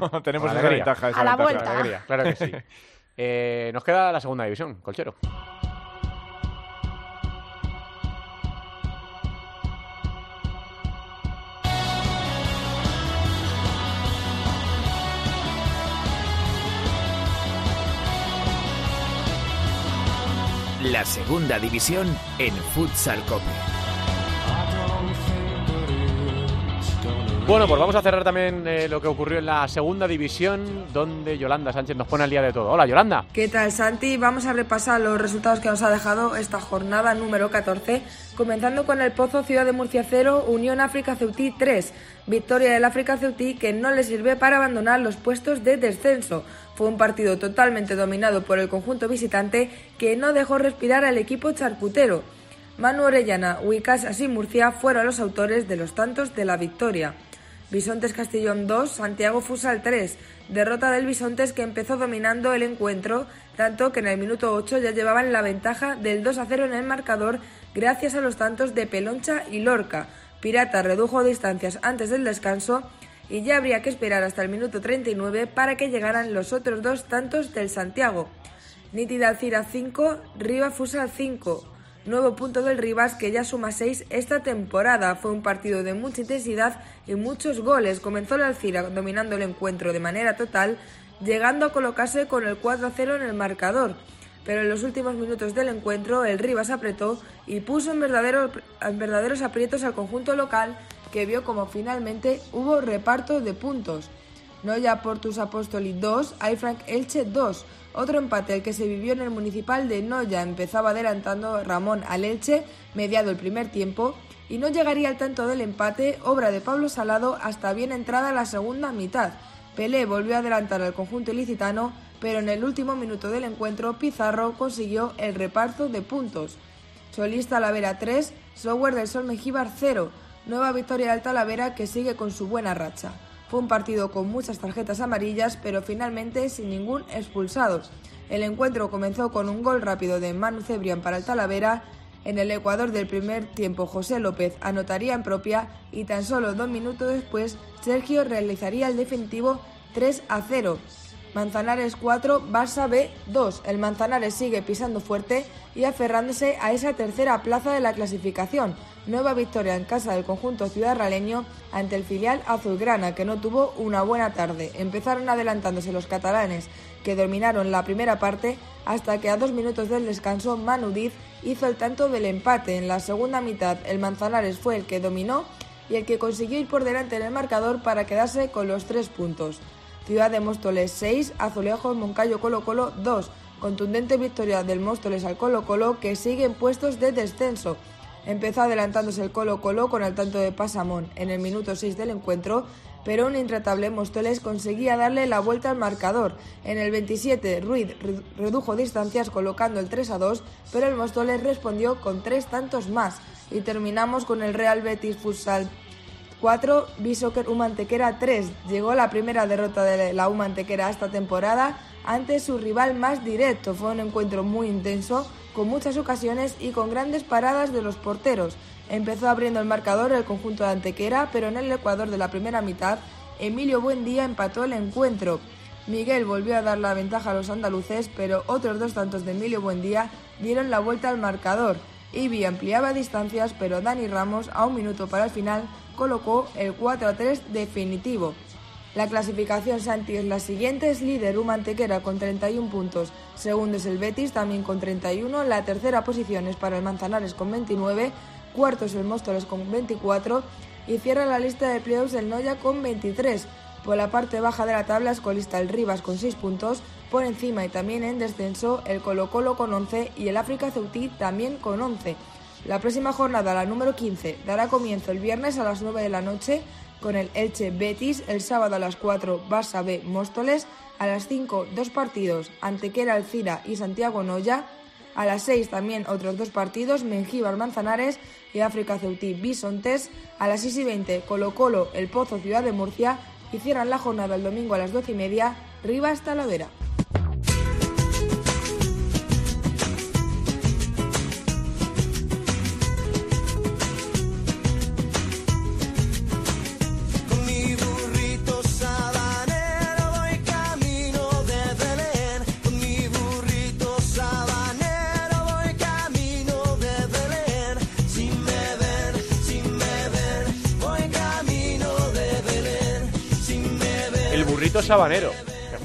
A: [LAUGHS]
K: Tenemos esa ventaja.
G: a la vuelta.
A: claro que sí. [LAUGHS] Eh, nos queda la segunda división, Colchero.
C: La segunda división en Futsal Cope.
A: Bueno, pues vamos a cerrar también eh, lo que ocurrió en la segunda división, donde Yolanda Sánchez nos pone al día de todo. Hola, Yolanda.
L: ¿Qué tal, Santi? Vamos a repasar los resultados que nos ha dejado esta jornada número 14, comenzando con el Pozo Ciudad de Murcia 0, Unión África Ceutí 3. Victoria del África Ceutí que no le sirve para abandonar los puestos de descenso. Fue un partido totalmente dominado por el conjunto visitante que no dejó respirar al equipo charcutero. Manu Orellana, Wicas y Murcia fueron los autores de los tantos de la victoria. Bisontes Castellón 2, Santiago Fusal 3. Derrota del Bisontes que empezó dominando el encuentro, tanto que en el minuto 8 ya llevaban la ventaja del 2 a 0 en el marcador gracias a los tantos de Peloncha y Lorca. Pirata redujo distancias antes del descanso y ya habría que esperar hasta el minuto 39 para que llegaran los otros dos tantos del Santiago. Nítida Alcira 5, Riva Fusal 5. Nuevo punto del Rivas que ya suma 6 esta temporada. Fue un partido de mucha intensidad y muchos goles. Comenzó el Alcira dominando el encuentro de manera total, llegando a colocarse con el 4-0 en el marcador. Pero en los últimos minutos del encuentro el Rivas apretó y puso en, verdaderos aprietos al conjunto local que vio como finalmente hubo reparto de puntos. Noya Portus Apostoli 2, Frank Elche 2. Otro empate el que se vivió en el municipal de Noya empezaba adelantando Ramón al Elche, mediado el primer tiempo, y no llegaría al tanto del empate, obra de Pablo Salado, hasta bien entrada la segunda mitad. Pelé volvió a adelantar al conjunto ilicitano, pero en el último minuto del encuentro Pizarro consiguió el reparto de puntos. Solista Talavera 3, Software del Sol Mejíbar 0. Nueva victoria del Talavera que sigue con su buena racha. Fue un partido con muchas tarjetas amarillas, pero finalmente sin ningún expulsado. El encuentro comenzó con un gol rápido de Manu Cebrián para el Talavera. En el Ecuador del primer tiempo, José López anotaría en propia y tan solo dos minutos después, Sergio realizaría el definitivo 3 a 0. Manzanares 4, Barça B 2. El Manzanares sigue pisando fuerte y aferrándose a esa tercera plaza de la clasificación. Nueva victoria en casa del conjunto ciudad raleño ante el filial azulgrana, que no tuvo una buena tarde. Empezaron adelantándose los catalanes, que dominaron la primera parte, hasta que a dos minutos del descanso Manu Diz hizo el tanto del empate. En la segunda mitad, el Manzanares fue el que dominó y el que consiguió ir por delante en el marcador para quedarse con los tres puntos. Ciudad de Móstoles 6, Azulejos Moncayo Colo Colo 2. Contundente victoria del Móstoles al Colo Colo que sigue en puestos de descenso. Empezó adelantándose el Colo Colo con el tanto de Pasamón en el minuto 6 del encuentro, pero un intratable Móstoles conseguía darle la vuelta al marcador. En el 27, Ruiz redujo distancias colocando el 3 a 2, pero el Móstoles respondió con tres tantos más. Y terminamos con el Real Betis Futsal 4, Bishoker Humantequera 3. Llegó la primera derrota de la Humantequera esta temporada ante su rival más directo. Fue un encuentro muy intenso, con muchas ocasiones y con grandes paradas de los porteros. Empezó abriendo el marcador el conjunto de Antequera, pero en el Ecuador de la primera mitad, Emilio Buendía empató el encuentro. Miguel volvió a dar la ventaja a los andaluces, pero otros dos tantos de Emilio Buendía dieron la vuelta al marcador. Ibi ampliaba distancias, pero Dani Ramos, a un minuto para el final, colocó el 4 a 3 definitivo. La clasificación Santi es la siguiente, es líder Humantequera con 31 puntos, segundo es el Betis también con 31, la tercera posición es para el Manzanares con 29, cuarto es el Móstoles con 24 y cierra la lista de playoffs el Noya con 23. Por la parte baja de la tabla es colista el Rivas con 6 puntos, por encima y también en descenso el Colo Colo con 11 y el África Ceutí también con 11. La próxima jornada, la número 15, dará comienzo el viernes a las 9 de la noche con el Elche Betis, el sábado a las 4 Barça B Móstoles, a las 5 dos partidos Antequera Alcira y Santiago Noya, a las 6 también otros dos partidos Mengíbar Manzanares y África Ceutí Bisontes, a las 6 y 20 Colo Colo El Pozo Ciudad de Murcia y cierran la jornada el domingo a las 12 y media Rivas Talavera.
A: Sabanero.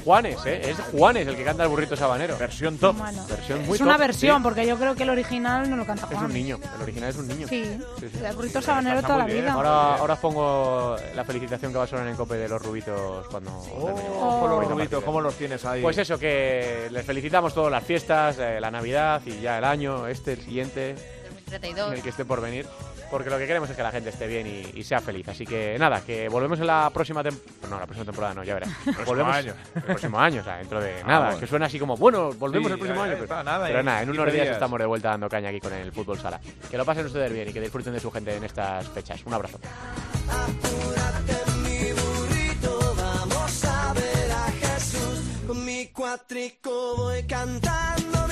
A: Juanes, ¿eh? Es Juanes el que canta el burrito sabanero.
K: Versión top.
A: versión muy
G: es una versión, porque yo creo que el original no lo canta Juanes.
A: Es un niño, el original es un niño.
G: Sí, el burrito sabanero toda la vida.
A: Ahora, ahora pongo la felicitación que va a sonar en Cope de los rubitos cuando...
K: Oh, los rubitos, ¿cómo los tienes ahí?
A: Pues eso, que les felicitamos todas las fiestas, eh, la Navidad y ya el año, este, el siguiente,
J: 2032.
A: el que esté por venir porque lo que queremos es que la gente esté bien y, sea feliz. Así que nada, que volvemos en la próxima temporada. No, la próxima temporada no, ya verás. [LAUGHS] volvemos
K: año.
A: el próximo año, o sea, dentro de [LAUGHS] ah, nada. Que suena así como, bueno, volvemos el próximo año.
K: Pero, nada,
A: pero nada, en unos días, estamos de vuelta dando caña aquí con el fútbol sala. Que lo pasen ustedes bien y que disfruten de su gente en estas fechas. Un abrazo. vamos a ver a Jesús. Con mi cuatrico voy cantando.